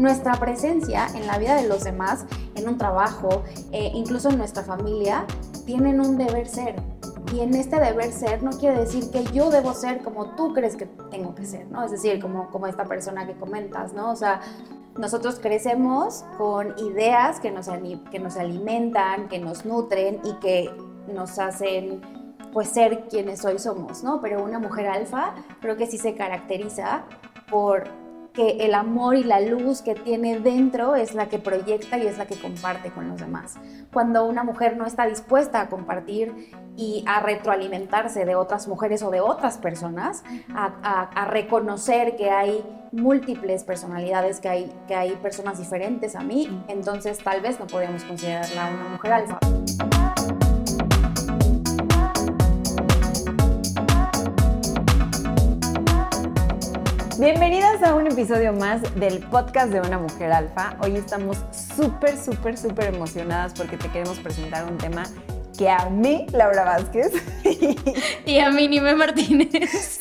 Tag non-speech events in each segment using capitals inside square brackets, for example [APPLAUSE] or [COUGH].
nuestra presencia en la vida de los demás, en un trabajo, eh, incluso en nuestra familia, tienen un deber ser. Y en este deber ser no quiere decir que yo debo ser como tú crees que tengo que ser, ¿no? Es decir, como, como esta persona que comentas, ¿no? O sea, nosotros crecemos con ideas que nos, que nos alimentan, que nos nutren y que nos hacen pues ser quienes hoy somos, ¿no? Pero una mujer alfa creo que sí se caracteriza por que el amor y la luz que tiene dentro es la que proyecta y es la que comparte con los demás. Cuando una mujer no está dispuesta a compartir y a retroalimentarse de otras mujeres o de otras personas, a, reconocer que hay múltiples personalidades, que hay, que hay personas diferentes a mí, entonces tal vez no podríamos considerarla una mujer alfa. Bienvenidas a un episodio más del podcast de una mujer alfa. Hoy estamos súper, súper, súper emocionadas porque te queremos presentar un tema que a mí, Laura Vázquez, [LAUGHS] y a mí, Nime Martínez,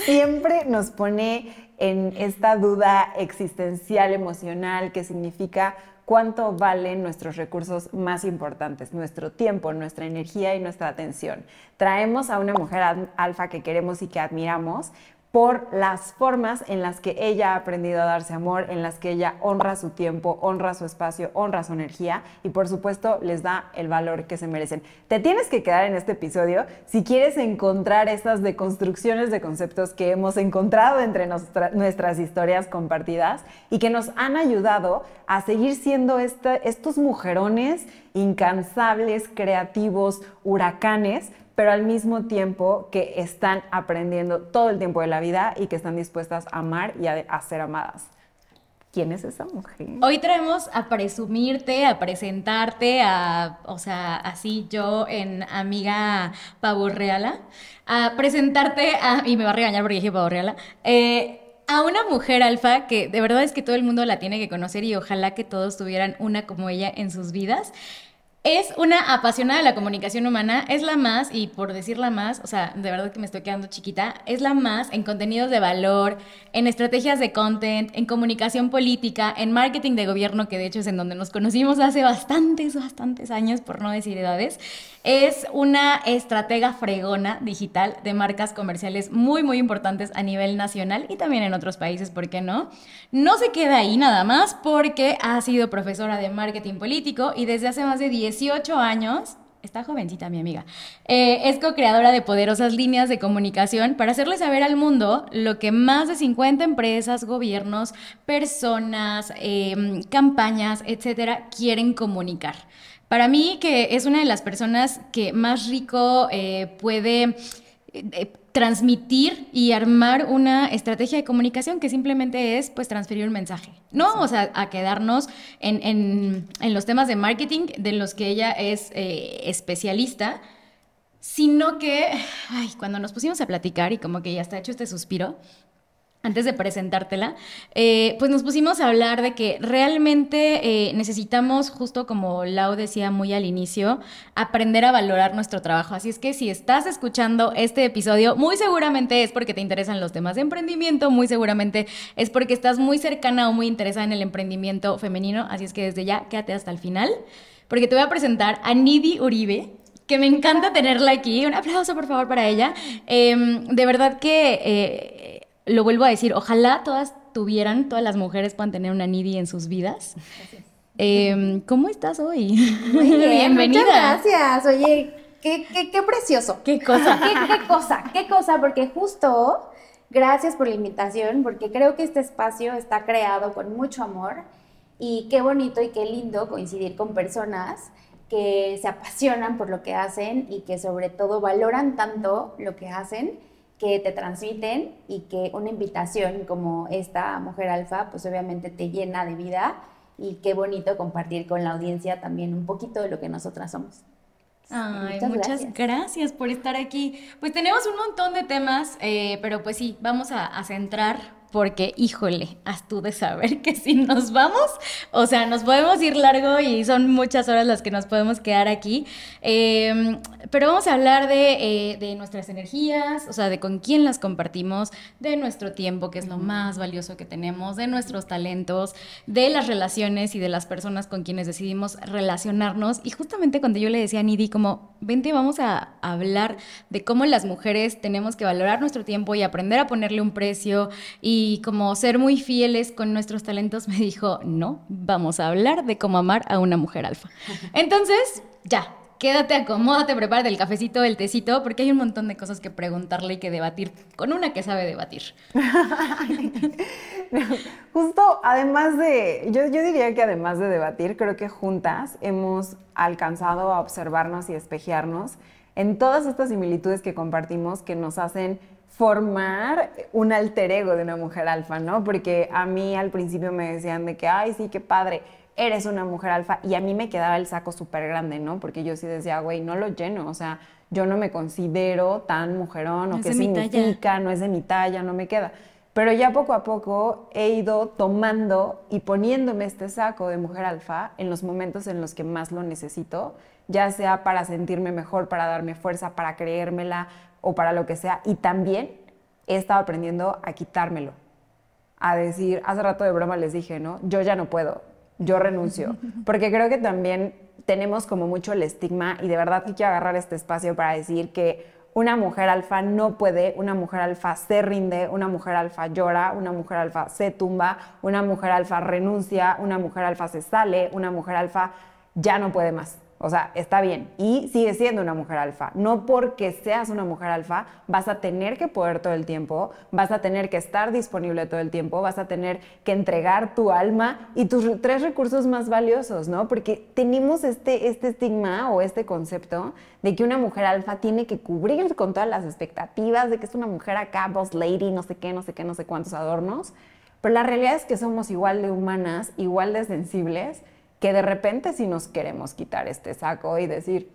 siempre nos pone en esta duda existencial, emocional, que significa cuánto valen nuestros recursos más importantes, nuestro tiempo, nuestra energía y nuestra atención. Traemos a una mujer alfa que queremos y que admiramos por las formas en las que ella ha aprendido a darse amor, en las que ella honra su tiempo, honra su espacio, honra su energía y por supuesto les da el valor que se merecen. Te tienes que quedar en este episodio si quieres encontrar estas deconstrucciones de conceptos que hemos encontrado entre nuestras historias compartidas y que nos han ayudado a seguir siendo estos mujerones incansables, creativos, huracanes, pero al mismo tiempo que están aprendiendo todo el tiempo de la vida y que están dispuestas a amar y a, ser amadas. ¿Quién es esa mujer? Hoy traemos a presumirte, a presentarte, a, o sea, así yo en amiga Reala, a presentarte a, y me va a regañar porque dije Pavorreala, eh, a una mujer alfa que de verdad es que todo el mundo la tiene que conocer y ojalá que todos tuvieran una como ella en sus vidas. Es una apasionada de la comunicación humana, es la más, y por decirla más, o sea, de verdad que me estoy quedando chiquita, es la más en contenidos de valor, en estrategias de content, en comunicación política, en marketing de gobierno, que de hecho es en donde nos conocimos hace bastantes, bastantes años, por no decir edades. Es una estratega fregona digital de marcas comerciales muy, muy importantes a nivel nacional y también en otros países, ¿por qué no? No se queda ahí nada más porque ha sido profesora de marketing político y desde hace más de 10 18 años, está jovencita mi amiga, eh, es co-creadora de poderosas líneas de comunicación para hacerle saber al mundo lo que más de 50 empresas, gobiernos, personas, em, campañas, etcétera, quieren comunicar. Para mí, que es una de las personas que más rico eh, puede eh, transmitir y armar una estrategia de comunicación que simplemente es pues transferir un mensaje. No, o sea, a quedarnos en, los temas de marketing de los que ella es eh, especialista, sino que, ay, cuando nos pusimos a platicar y como que ya está hecho este suspiro, antes de presentártela, eh, pues nos pusimos a hablar de que realmente eh, necesitamos, justo como Lau decía muy al inicio, aprender a valorar nuestro trabajo. Así es que si estás escuchando este episodio, muy seguramente es porque te interesan los temas de emprendimiento, muy seguramente es porque estás muy cercana o muy interesada en el emprendimiento femenino. Así es que desde ya quédate hasta el final, porque te voy a presentar a Nidi Uribe que me encanta tenerla aquí. Un aplauso, por favor, para ella. Em, de verdad que eh, lo vuelvo a decir, ojalá todas tuvieran, todas las mujeres puedan tener una Nidi en sus vidas. Em, ¿Cómo estás hoy? Muy bien, Bienvenida. Muchas gracias. Oye, qué, qué, precioso. Qué cosa. ¿Qué, cosa, qué cosa, porque justo, gracias por la invitación, porque creo que este espacio está creado con mucho amor y qué bonito y qué lindo coincidir con personas que se apasionan por lo que hacen y que sobre todo valoran tanto lo que hacen que te transmiten y que una invitación como esta mujer alfa, pues obviamente te llena de vida y qué bonito compartir con la audiencia también un poquito de lo que nosotras somos. Ay, muchas, gracias. por estar aquí. Pues tenemos un montón de temas, eh, pero pues sí, vamos a, centrar porque, híjole, has tú de saber que si nos vamos, o sea, nos podemos ir largo y son muchas horas las que nos podemos quedar aquí. Em, pero vamos a hablar de, eh, de, nuestras energías, o sea, de con quién las compartimos, de nuestro tiempo, que es lo más valioso que tenemos, de nuestros talentos, de las relaciones y de las personas con quienes decidimos relacionarnos. Y justamente cuando yo le decía a Nidi, como, vente, vamos a hablar de cómo las mujeres tenemos que valorar nuestro tiempo y aprender a ponerle un precio y como ser muy fieles con nuestros talentos, me dijo, no, vamos a hablar de cómo amar a una mujer alfa. Entonces, ya, quédate, acomódate, prepárate el cafecito, el tecito, porque hay un montón de cosas que preguntarle y que debatir con una que sabe debatir. [LAUGHS] Justo, además de, yo, yo diría que además de debatir, creo que juntas hemos alcanzado a observarnos y espejearnos en todas estas similitudes que compartimos que nos hacen formar un alter ego de una mujer alfa, ¿no? Porque a mí al principio me decían de que, ay, sí, qué padre, eres una mujer alfa, y a mí me quedaba el saco súper grande, ¿no? Porque yo sí decía, güey, no lo lleno, o sea, yo no me considero tan mujerón, o qué significa, no es de mi talla, no me queda. Pero ya poco a poco he ido tomando y poniéndome este saco de mujer alfa en los momentos en los que más lo necesito, ya sea para sentirme mejor, para darme fuerza, para creérmela, o para lo que sea. Y también he estado aprendiendo a quitármelo, a decir, hace rato de broma les dije, ¿no? Yo ya no puedo, yo renuncio, [LAUGHS] porque creo que también tenemos como mucho el estigma y de verdad que quiero agarrar este espacio para decir que una mujer alfa no puede, una mujer alfa se rinde, una mujer alfa llora, una mujer alfa se tumba, una mujer alfa renuncia, una mujer alfa se sale, una mujer alfa ya no puede más. O sea, está bien. Y sigue siendo una mujer alfa. No porque seas una mujer alfa vas a tener que poder todo el tiempo, vas a tener que estar disponible todo el tiempo, vas a tener que entregar tu alma y tus tres recursos más valiosos, ¿no? Porque tenemos este, este estigma o este concepto de que una mujer alfa tiene que cubrir con todas las expectativas de que es una mujer acá, boss lady, no sé qué, no sé qué, no sé cuántos adornos. Pero la realidad es que somos igual de humanas, igual de sensibles que de repente si nos queremos quitar este saco y decir,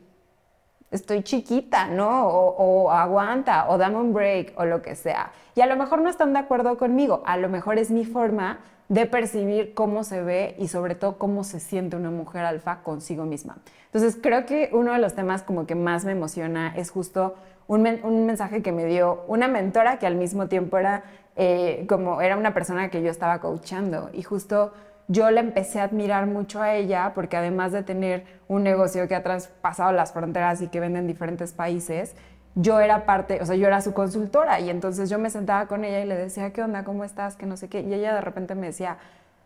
estoy chiquita, ¿no? O, aguanta, o dame un break, o lo que sea. Y a lo mejor no están de acuerdo conmigo, a lo mejor es mi forma de percibir cómo se ve y sobre todo cómo se siente una mujer alfa consigo misma. Entonces creo que uno de los temas como que más me emociona es justo un, mensaje que me dio una mentora que al mismo tiempo era eh, como era una persona que yo estaba coachando y justo yo la empecé a admirar mucho a ella porque además de tener un negocio que ha traspasado las fronteras y que vende en diferentes países, yo era parte, o sea, yo era su consultora y entonces yo me sentaba con ella y le decía, ¿qué onda? ¿Cómo estás? Que no sé qué. Y ella de repente me decía,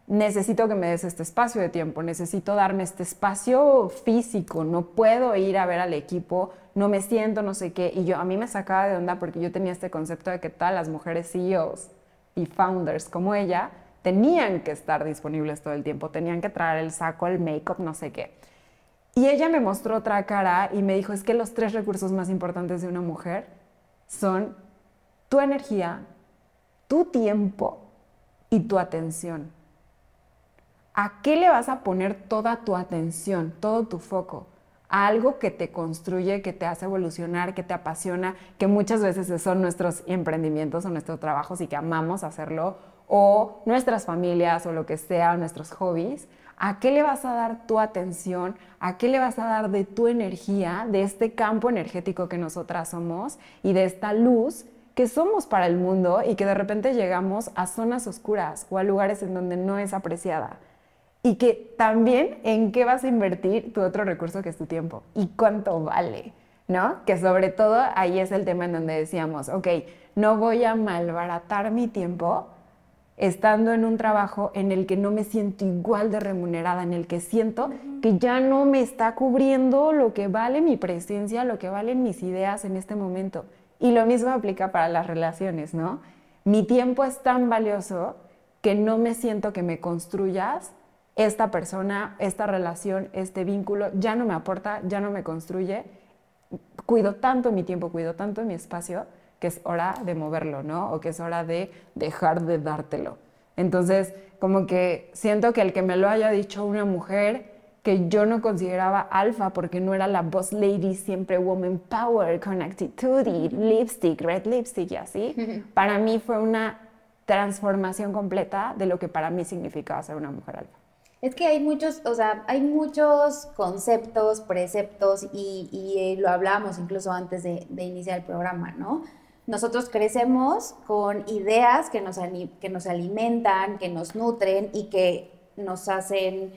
necesito que me des este espacio de tiempo, necesito darme este espacio físico, no puedo ir a ver al equipo, no me siento, no sé qué. Y yo, a mí me sacaba de onda porque yo tenía este concepto de que todas las mujeres CEOs y founders como ella, tenían que estar disponibles todo el tiempo, tenían que traer el saco, el make-up, no sé qué. Y ella me mostró otra cara y me dijo, es que los tres recursos más importantes de una mujer son tu energía, tu tiempo y tu atención. ¿A qué le vas a poner toda tu atención, todo tu foco? A algo que te construye, que te hace evolucionar, que te apasiona, que muchas veces son nuestros emprendimientos o nuestros trabajos y que amamos hacerlo, o nuestras familias o lo que sea, nuestros hobbies, ¿a qué le vas a dar tu atención? ¿A qué le vas a dar de tu energía, de este campo energético que nosotras somos y de esta luz que somos para el mundo y que de repente llegamos a zonas oscuras o a lugares en donde no es apreciada? Y que también en qué vas a invertir tu otro recurso que es tu tiempo y cuánto vale, ¿no? Que sobre todo ahí es el tema en donde decíamos, ok, no voy a malbaratar mi tiempo estando en un trabajo en el que no me siento igual de remunerada, en el que siento que ya no me está cubriendo lo que vale mi presencia, lo que valen mis ideas en este momento. Y lo mismo aplica para las relaciones, ¿no? Mi tiempo es tan valioso que no me siento que me construyas esta persona, esta relación, este vínculo, ya no me aporta, ya no me construye. Cuido tanto mi tiempo, cuido tanto mi espacio que es hora de moverlo, ¿no? O que es hora de dejar de dártelo. Entonces, como que siento que el que me lo haya dicho una mujer que yo no consideraba alfa porque no era la boss lady siempre woman power con actitud y lipstick, red lipstick y así, [LAUGHS] para mí fue una transformación completa de lo que para mí significaba ser una mujer alfa. Es que hay muchos, o sea, hay muchos conceptos, preceptos y, y eh, lo hablamos incluso antes de, de, iniciar el programa, ¿no? Nosotros crecemos con ideas que nos, que nos alimentan, que nos nutren y que nos hacen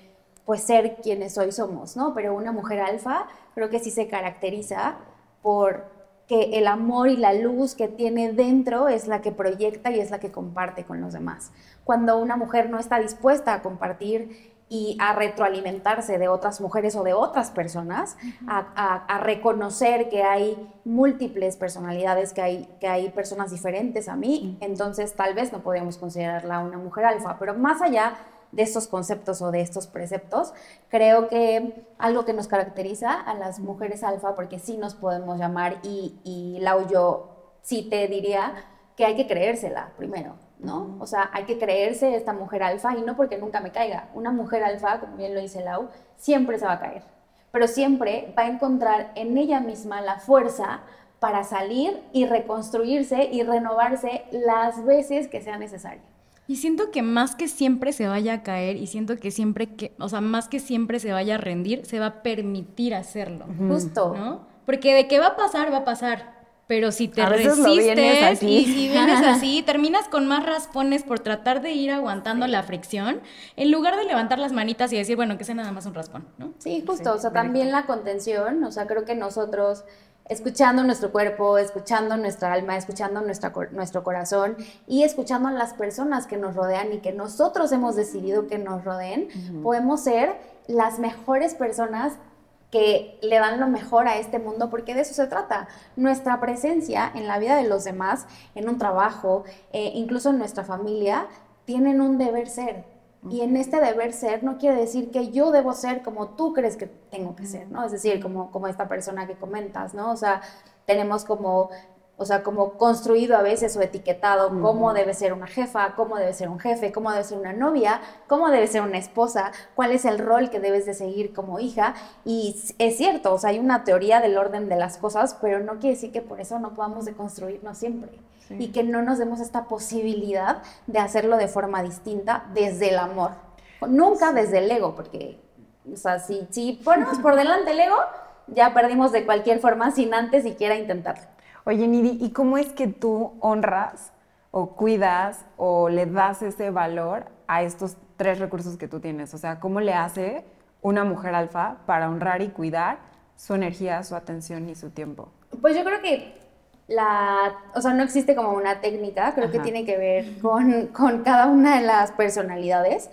pues ser quienes hoy somos, ¿no? Pero una mujer alfa creo que sí se caracteriza por que el amor y la luz que tiene dentro es la que proyecta y es la que comparte con los demás. Cuando una mujer no está dispuesta a compartir y a retroalimentarse de otras mujeres o de otras personas, a, reconocer que hay múltiples personalidades, que hay, que hay personas diferentes a mí, entonces tal vez no podemos considerarla una mujer alfa, pero más allá de estos conceptos o de estos preceptos, creo que algo que nos caracteriza a las mujeres alfa, porque sí nos podemos llamar, y, y Lau yo sí te diría que hay que creérsela primero ¿no? O sea, hay que creerse esta mujer alfa y no porque nunca me caiga. Una mujer alfa, como bien lo dice Lau, siempre se va a caer, pero siempre va a encontrar en ella misma la fuerza para salir y reconstruirse y renovarse las veces que sea necesario. Y siento que más que siempre se vaya a caer y siento que siempre que, o sea, más que siempre se vaya a rendir, se va a permitir hacerlo. Justo. ¿No? Porque de qué va a pasar, va a pasar. Pero si te resistes y si [LAUGHS] vienes así, terminas con más raspones por tratar de ir aguantando la fricción, en lugar de levantar las manitas y decir, bueno, que sea nada más un raspón, ¿no? Sí, justo, o sea, también la contención, o sea, creo que nosotros escuchando nuestro cuerpo, escuchando nuestra alma, escuchando nuestra, nuestro corazón y escuchando a las personas que nos rodean y que nosotros hemos decidido que nos rodeen, podemos ser las mejores personas que le dan lo mejor a este mundo, porque de eso se trata. Nuestra presencia en la vida de los demás, en un trabajo, eh, incluso en nuestra familia, tienen un deber ser. Y en este deber ser no quiere decir que yo debo ser como tú crees que tengo que ser, ¿no? Es decir, como, como esta persona que comentas, ¿no? O sea, tenemos como o sea, como construido a veces o etiquetado cómo debe ser una jefa, cómo debe ser un jefe, cómo debe ser una novia, cómo debe ser una esposa, cuál es el rol que debes de seguir como hija. Y es cierto, o sea, hay una teoría del orden de las cosas, pero no quiere decir que por eso no podamos deconstruirnos siempre. Y que no nos demos esta posibilidad de hacerlo de forma distinta desde el amor. Nunca desde el ego, porque, o sea, si, si ponemos por delante el ego, ya perdimos de cualquier forma sin antes siquiera intentarlo. Oye, Nidi, ¿y cómo es que tú honras o cuidas o le das ese valor a estos tres recursos que tú tienes? O sea, ¿cómo le hace una mujer alfa para honrar y cuidar su energía, su atención y su tiempo? Pues yo creo que la, o sea, no existe como una técnica, creo que tiene que ver con, con cada una de las personalidades,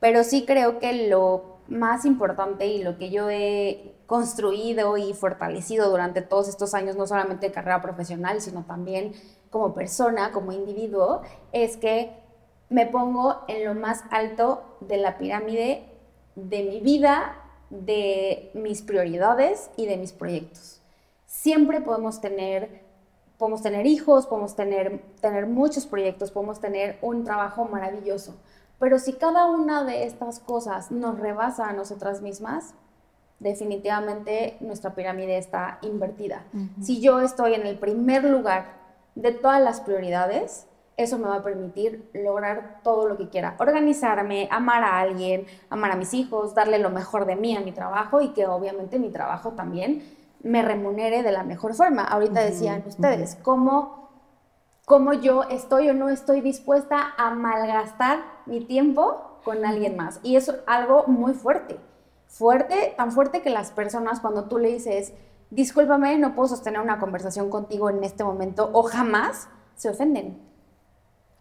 pero sí creo que lo más importante y lo que yo he construido y fortalecido durante todos estos años, no solamente de carrera profesional, sino también como persona, como individuo, es que me pongo en lo más alto de la pirámide de mi vida, de mis prioridades y de mis proyectos. Siempre podemos tener, podemos tener hijos, podemos tener, tener muchos proyectos, podemos tener un trabajo maravilloso, pero si cada una de estas cosas nos rebasa a nosotras mismas, definitivamente nuestra pirámide está invertida. Si yo estoy en el primer lugar de todas las prioridades, eso me va a permitir lograr todo lo que quiera. Organizarme, amar a alguien, amar a mis hijos, darle lo mejor de mí a mi trabajo y que obviamente mi trabajo también me remunere de la mejor forma. Ahorita decían ustedes, ¿cómo, ¿cómo yo estoy o no estoy dispuesta a malgastar mi tiempo con alguien más? Y eso es algo muy fuerte fuerte, tan fuerte que las personas cuando tú le dices, discúlpame, no puedo sostener una conversación contigo en este momento o jamás, se ofenden.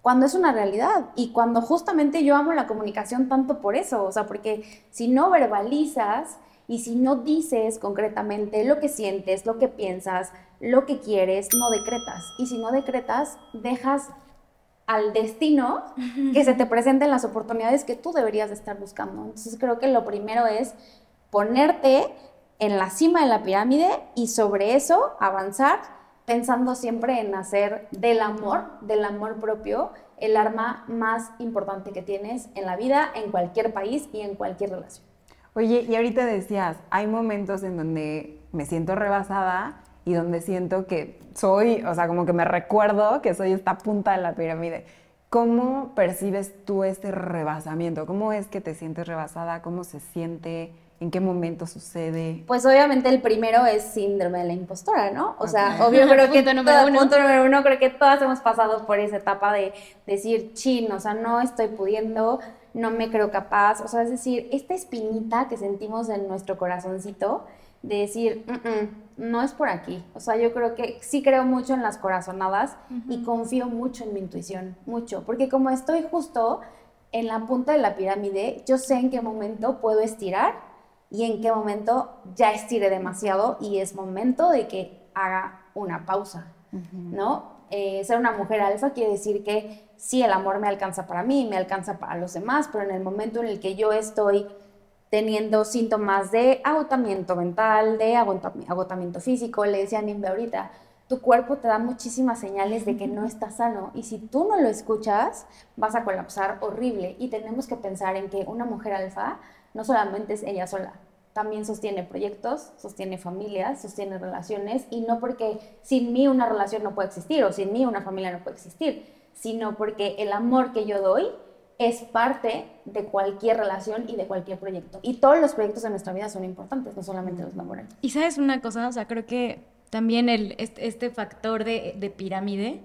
Cuando es una realidad y cuando justamente yo amo la comunicación tanto por eso, o sea, porque si no verbalizas y si no dices concretamente lo que sientes, lo que piensas, lo que quieres, no decretas. Y si no decretas, dejas al destino que se te presenten las oportunidades que tú deberías de estar buscando. Entonces creo que lo primero es ponerte en la cima de la pirámide y sobre eso avanzar pensando siempre en hacer del amor, del amor propio, el arma más importante que tienes en la vida, en cualquier país y en cualquier relación. Oye, y ahorita decías, hay momentos en donde me siento rebasada y donde siento que soy, o sea, como que me recuerdo que soy esta punta de la pirámide. ¿Cómo percibes tú este rebasamiento? ¿Cómo es que te sientes rebasada? ¿Cómo se siente? ¿En qué momento sucede? Pues obviamente el primero es síndrome de la impostora, ¿no? O sea, obvio creo que [LAUGHS] punto número uno. punto número uno, creo que todas hemos pasado por esa etapa de decir, chin, o sea, no estoy pudiendo, no me creo capaz, o sea, es decir, esta espinita que sentimos en nuestro corazoncito, de decir, "Mm, mm, no es por aquí. O sea, yo creo que sí creo mucho en las corazonadas y confío mucho en mi intuición, mucho, porque como estoy justo en la punta de la pirámide, yo sé en qué momento puedo estirar y en qué momento ya estiré demasiado y es momento de que haga una pausa, ¿no? Eh, ser una mujer alfa quiere decir que sí, el amor me alcanza para mí, me alcanza para los demás, pero en el momento en el que yo estoy teniendo síntomas de agotamiento mental, de agota- agotamiento físico, le decía a Nimbe ahorita, tu cuerpo te da muchísimas señales de que no estás sano y si tú no lo escuchas, vas a colapsar horrible y tenemos que pensar en que una mujer alfa no solamente es ella sola, también sostiene proyectos, sostiene familias, sostiene relaciones y no porque sin mí una relación no puede existir o sin mí una familia no puede existir, sino porque el amor que yo doy es parte de cualquier relación y de cualquier proyecto. Y todos los proyectos de nuestra vida son importantes, no solamente los laborales. Y sabes una cosa, o sea, creo que también el, este, factor de, de pirámide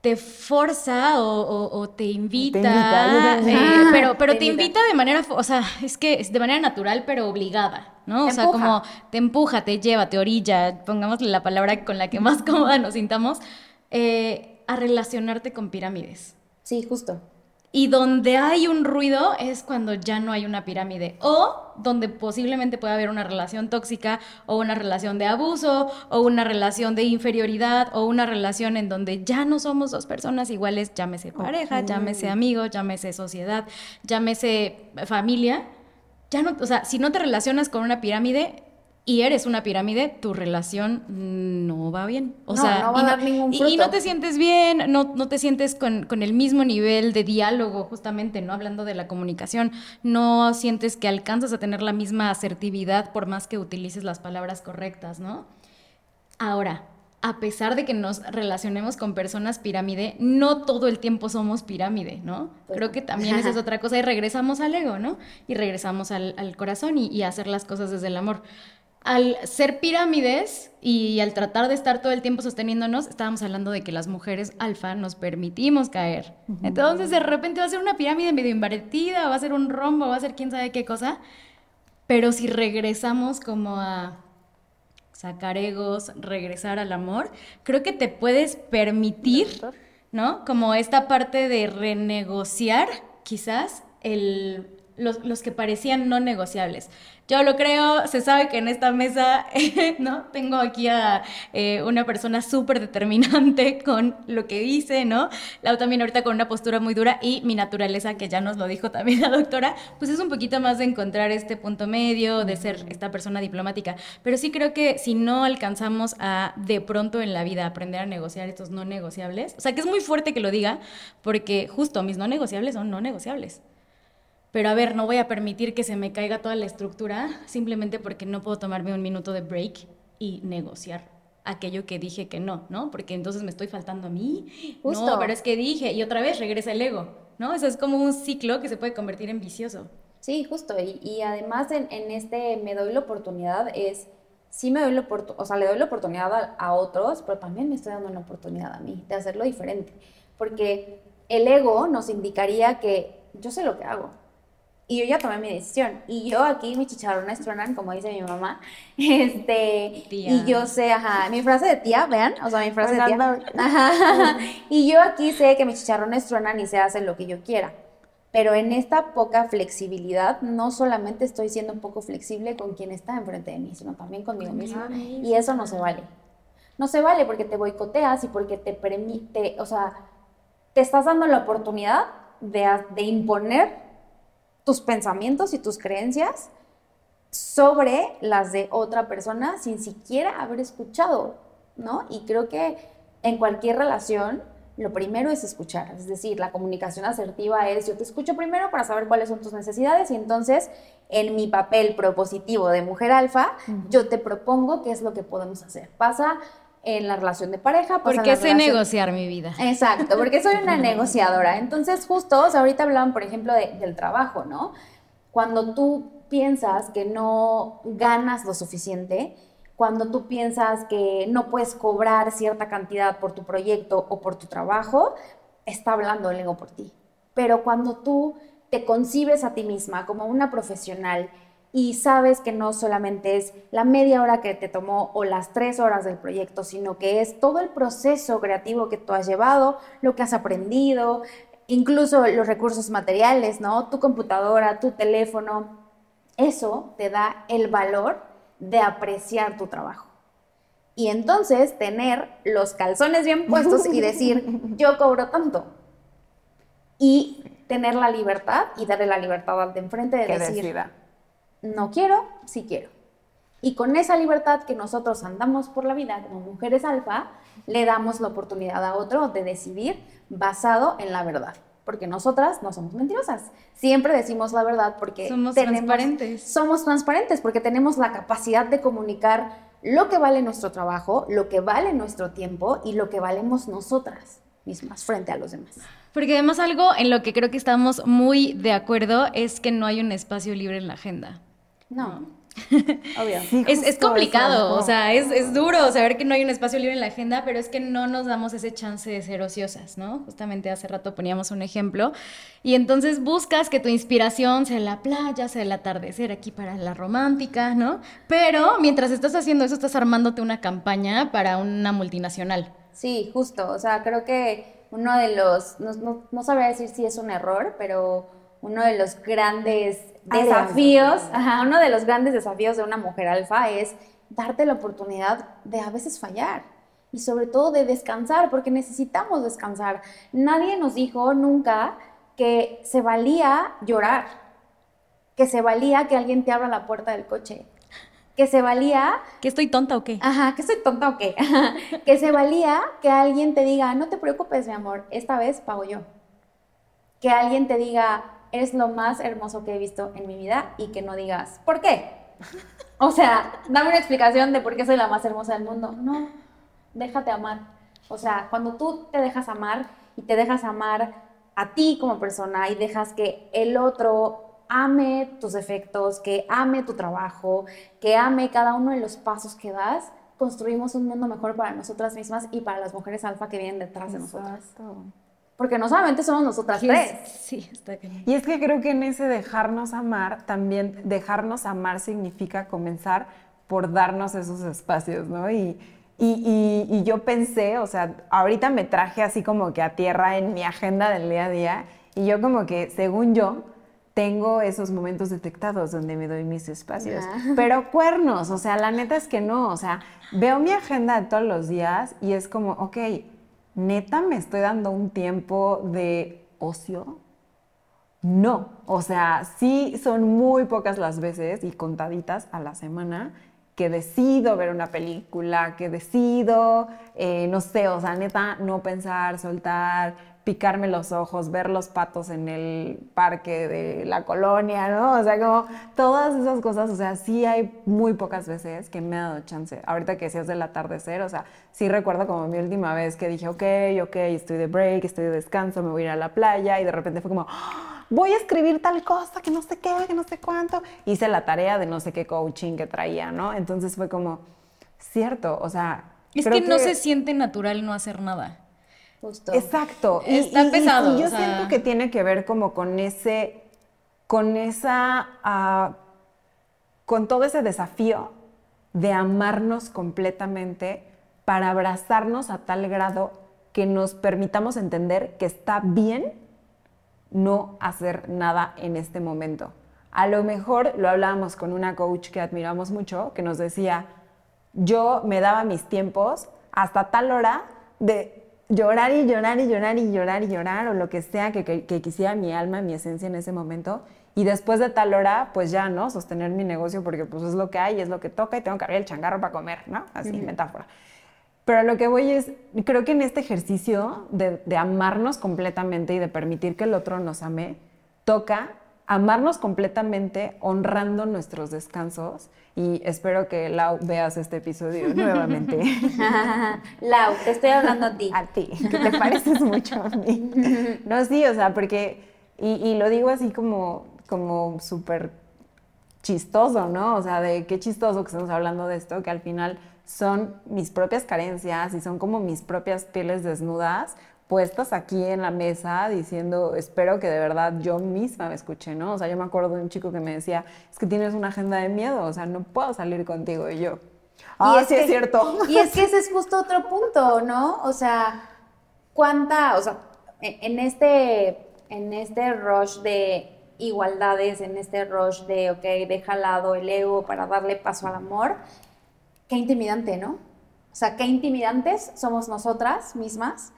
te forza o, o- o te invita, eh, también. pero, pero Te te invita. invita de manera, o sea, es que es de manera natural, pero obligada, ¿no? O sea, empuja. como te empuja, te lleva, te orilla, pongámosle la palabra con la que más [LAUGHS] cómoda nos sintamos, eh, a relacionarte con pirámides. Sí, justo. Y donde hay un ruido es cuando ya no hay una pirámide. O donde posiblemente pueda haber una relación tóxica o una relación de abuso o una relación de inferioridad o una relación en donde ya no somos dos personas iguales, llámese pareja, llámese amigo, llámese sociedad, llámese familia. Ya no, o sea, si no te relacionas con una pirámide y eres una pirámide, tu relación no va bien. O No, sea, no va y a dar ningún y- y no te sientes bien, no, no te sientes con, con el mismo nivel de diálogo, justamente, ¿no? Hablando de la comunicación, no sientes que alcanzas a tener la misma asertividad por más que utilices las palabras correctas, ¿no? Ahora, a pesar de que nos relacionemos con personas pirámide, no todo el tiempo somos pirámide, ¿no? Creo que también esa es otra cosa y regresamos al ego, ¿no? Y regresamos al, al corazón y, hacer las cosas desde el amor. Al ser pirámides y al tratar de estar todo el tiempo sosteniéndonos, estábamos hablando de que las mujeres alfa nos permitimos caer. Entonces, de repente va a ser una pirámide medio invertida, va a ser un rombo, va a ser quién sabe qué cosa. Pero si regresamos como a sacar egos, regresar al amor, creo que te puedes permitir, ¿no? Como esta parte de renegociar, quizás, el, los, los que parecían no negociables. Yo lo creo, se sabe que en esta mesa, [LAUGHS] ¿no? Tengo aquí a eh, una persona súper determinante [LAUGHS] con lo que dice, ¿no? Lau también ahorita con una postura muy dura y mi naturaleza, que ya nos lo dijo también la doctora, pues es un poquito más de encontrar este punto medio, de ser esta persona diplomática. Pero sí creo que si no alcanzamos a de pronto en la vida aprender a negociar estos no negociables, o sea que es muy fuerte que lo diga, porque justo mis no negociables son no negociables. Pero a ver, no voy a permitir que se me caiga toda la estructura simplemente porque no puedo tomarme un minuto de break y negociar aquello que dije que no, ¿no? Porque entonces me estoy faltando a mí. Justo. No, pero es que dije y otra vez regresa el ego, ¿no? Eso es como un ciclo que se puede convertir en vicioso. Sí, justo. Y, y además en, en este me doy la oportunidad es, sí me doy la oportunidad, o sea, le doy la oportunidad a, a otros, pero también me estoy dando una oportunidad a mí de hacerlo diferente. Porque el ego nos indicaría que yo sé lo que hago. Y yo ya tomé mi decisión. Y yo aquí mis chicharrones truenan, como dice mi mamá. [LAUGHS] Este, Tía. y yo sé, ajá, mi frase de tía, vean, o sea, mi frase de tía. [LAUGHS] Ajá. Y yo aquí sé que mis chicharrones truenan y se hace lo que yo quiera. Pero en esta poca flexibilidad, no solamente estoy siendo un poco flexible con quien está enfrente de mí, sino también conmigo misma. Y eso no se vale. No se vale porque te boicoteas y porque te permite, o sea, te estás dando la oportunidad de, de imponer tus pensamientos y tus creencias sobre las de otra persona sin siquiera haber escuchado, ¿no? Y creo que en cualquier relación lo primero es escuchar, es decir, la comunicación asertiva es yo te escucho primero para saber cuáles son tus necesidades y entonces en mi papel propositivo de mujer alfa, yo te propongo qué es lo que podemos hacer. Pasa en la relación de pareja. Porque sé negociar mi vida. Exacto, porque soy una [LAUGHS] negociadora. Entonces, justo, o sea, ahorita hablaban, por ejemplo, del trabajo, ¿no? Cuando tú piensas que no ganas lo suficiente, cuando tú piensas que no puedes cobrar cierta cantidad por tu proyecto o por tu trabajo, está hablando el ego por ti. Pero cuando tú te concibes a ti misma como una profesional y sabes que no solamente es la media hora que te tomó o las tres horas del proyecto, sino que es todo el proceso creativo que tú has llevado, lo que has aprendido, incluso los recursos materiales, ¿no? Tu computadora, tu teléfono, eso te da el valor de apreciar tu trabajo. Y entonces tener los calzones bien puestos y decir, [LAUGHS] yo cobro tanto. Y tener la libertad y darle la libertad al de enfrente de decir, no quiero, sí quiero. Y con esa libertad que nosotros andamos por la vida como mujeres alfa, le damos la oportunidad a otro de decidir basado en la verdad. Porque nosotras no somos mentirosas. Siempre decimos la verdad porque somos transparentes. Somos transparentes porque tenemos la capacidad de comunicar lo que vale nuestro trabajo, lo que vale nuestro tiempo y lo que valemos nosotras mismas frente a los demás. Porque además algo en lo que creo que estamos muy de acuerdo es que no hay un espacio libre en la agenda. No. [LAUGHS] Obvio. es, complicado, o sea, es, duro saber que no hay un espacio libre en la agenda, pero es que no nos damos ese chance de ser ociosas, ¿no? Justamente hace rato poníamos un ejemplo. Y entonces buscas que tu inspiración sea la playa, sea el atardecer aquí para la romántica, ¿no? Pero mientras estás haciendo eso, estás armándote una campaña para una multinacional. Sí, justo. O sea, creo que uno de los, no, no, no sabría decir si es un error, pero uno de los grandes desafíos, uno de los grandes desafíos de una mujer alfa es darte la oportunidad de a veces fallar y sobre todo de descansar, porque necesitamos descansar. Nadie nos dijo nunca que se valía llorar, que se valía que alguien te abra la puerta del coche, que se valía... ¿Que estoy tonta o qué? Ajá, que estoy tonta o qué. [LAUGHS] que se valía que alguien te diga, no te preocupes, mi amor, esta vez pago yo. Que alguien te diga, es lo más hermoso que he visto en mi vida y que no digas, ¿por qué? O sea, dame una explicación de por qué soy la más hermosa del mundo. No, déjate amar. O sea, cuando tú te dejas amar y te dejas amar a ti como persona y dejas que el otro ame tus efectos, que ame tu trabajo, que ame cada uno de los pasos que das, construimos un mundo mejor para nosotras mismas y para las mujeres alfa que vienen detrás de nosotras. Porque no solamente somos nosotras tres. Sí, está bien. Y es que creo que en ese dejarnos amar, también dejarnos amar significa comenzar por darnos esos espacios, ¿no? Y, y, y, yo pensé, o sea, ahorita me traje así como que a tierra en mi agenda del día a día, y yo como que, según yo, tengo esos momentos detectados donde me doy mis espacios. [LAUGHS] Pero cuernos, o sea, la neta es que no, o sea, veo mi agenda de todos los días y es como, ok, neta me estoy dando un tiempo de ocio. No, o sea, sí son muy pocas las veces y contaditas a la semana que decido ver una película, que decido, eh, no sé, o sea, neta, no pensar, soltar, picarme los ojos, ver los patos en el parque de la colonia, ¿no? O sea, como todas esas cosas, o sea, sí hay muy pocas veces que me ha dado chance. Ahorita que decías del atardecer, o sea, sí recuerdo como mi última vez que dije, ok, ok, estoy de break, estoy de descanso, me voy a ir a la playa y de repente fue como, ¡Ah! voy a escribir tal cosa, que no sé qué, que no sé cuánto. Hice la tarea de no sé qué coaching que traía, ¿no? Entonces fue como, cierto, o sea... Es que no se siente natural no hacer nada. Exacto. Está pesado. Y, yo siento que tiene que ver como con ese, con esa, ah, con todo ese desafío de amarnos completamente para abrazarnos a tal grado que nos permitamos entender que está bien no hacer nada en este momento. A lo mejor lo hablábamos con una coach que admiramos mucho, que nos decía, yo me daba mis tiempos hasta tal hora de llorar y llorar y llorar y llorar y llorar o lo que sea que, quisiera mi alma, mi esencia en ese momento. Y después de tal hora, pues ya, ¿no? Sostener mi negocio porque pues es lo que hay, es lo que toca y tengo que abrir el changarro para comer, ¿no? Así, metáfora. Pero lo que voy es, creo que en este ejercicio de, de amarnos completamente y de permitir que el otro nos ame, toca amarnos completamente, honrando nuestros descansos. Y espero que Lau veas este episodio [LAUGHS] nuevamente. [LAUGHS] Lau, te estoy hablando a ti. A ti, que te pareces mucho a mí. [LAUGHS] No, sí, o sea, porque, y, y lo digo así como, como súper chistoso, ¿no? O sea, de qué chistoso que estamos hablando de esto, que al final son mis propias carencias y son como mis propias pieles desnudas puestas aquí en la mesa diciendo, espero que de verdad yo misma me escuche, ¿no? O sea, yo me acuerdo de un chico que me decía, es que tienes una agenda de miedo, o sea, no puedo salir contigo y yo. Ah, es sí es cierto. Y es que ese es justo otro punto, ¿no? O sea, cuánta, o sea, en este, en este rush de igualdades, en este rush de, ok, deja al lado el ego para darle paso al amor, qué intimidante, ¿no? O sea, qué intimidantes somos nosotras mismas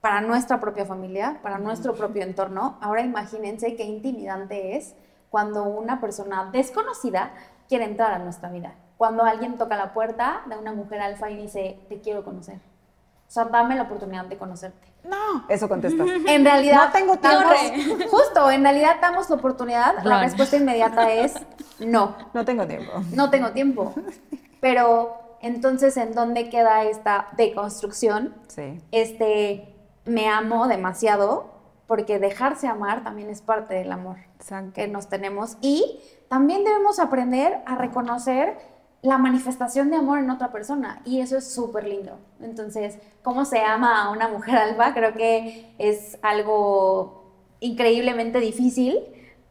para nuestra propia familia, para nuestro propio entorno. Ahora imagínense qué intimidante es cuando una persona desconocida quiere entrar a nuestra vida. Cuando alguien toca la puerta de una mujer alfa y dice, te quiero conocer. O sea, dame la oportunidad de conocerte. No, eso contestas. [LAUGHS] En realidad, No tengo tiempo. damos- [LAUGHS] justo, en realidad damos la oportunidad. La respuesta inmediata es no, No tengo tiempo. no tengo tiempo. [LAUGHS] Pero entonces, ¿en dónde queda esta deconstrucción? Sí. Este, me amo demasiado, porque dejarse amar también es parte del amor Exacto. que nos tenemos. Y también debemos aprender a reconocer la manifestación de amor en otra persona. Y eso es súper lindo. Entonces, ¿cómo se ama a una mujer alfa? Creo que es algo increíblemente difícil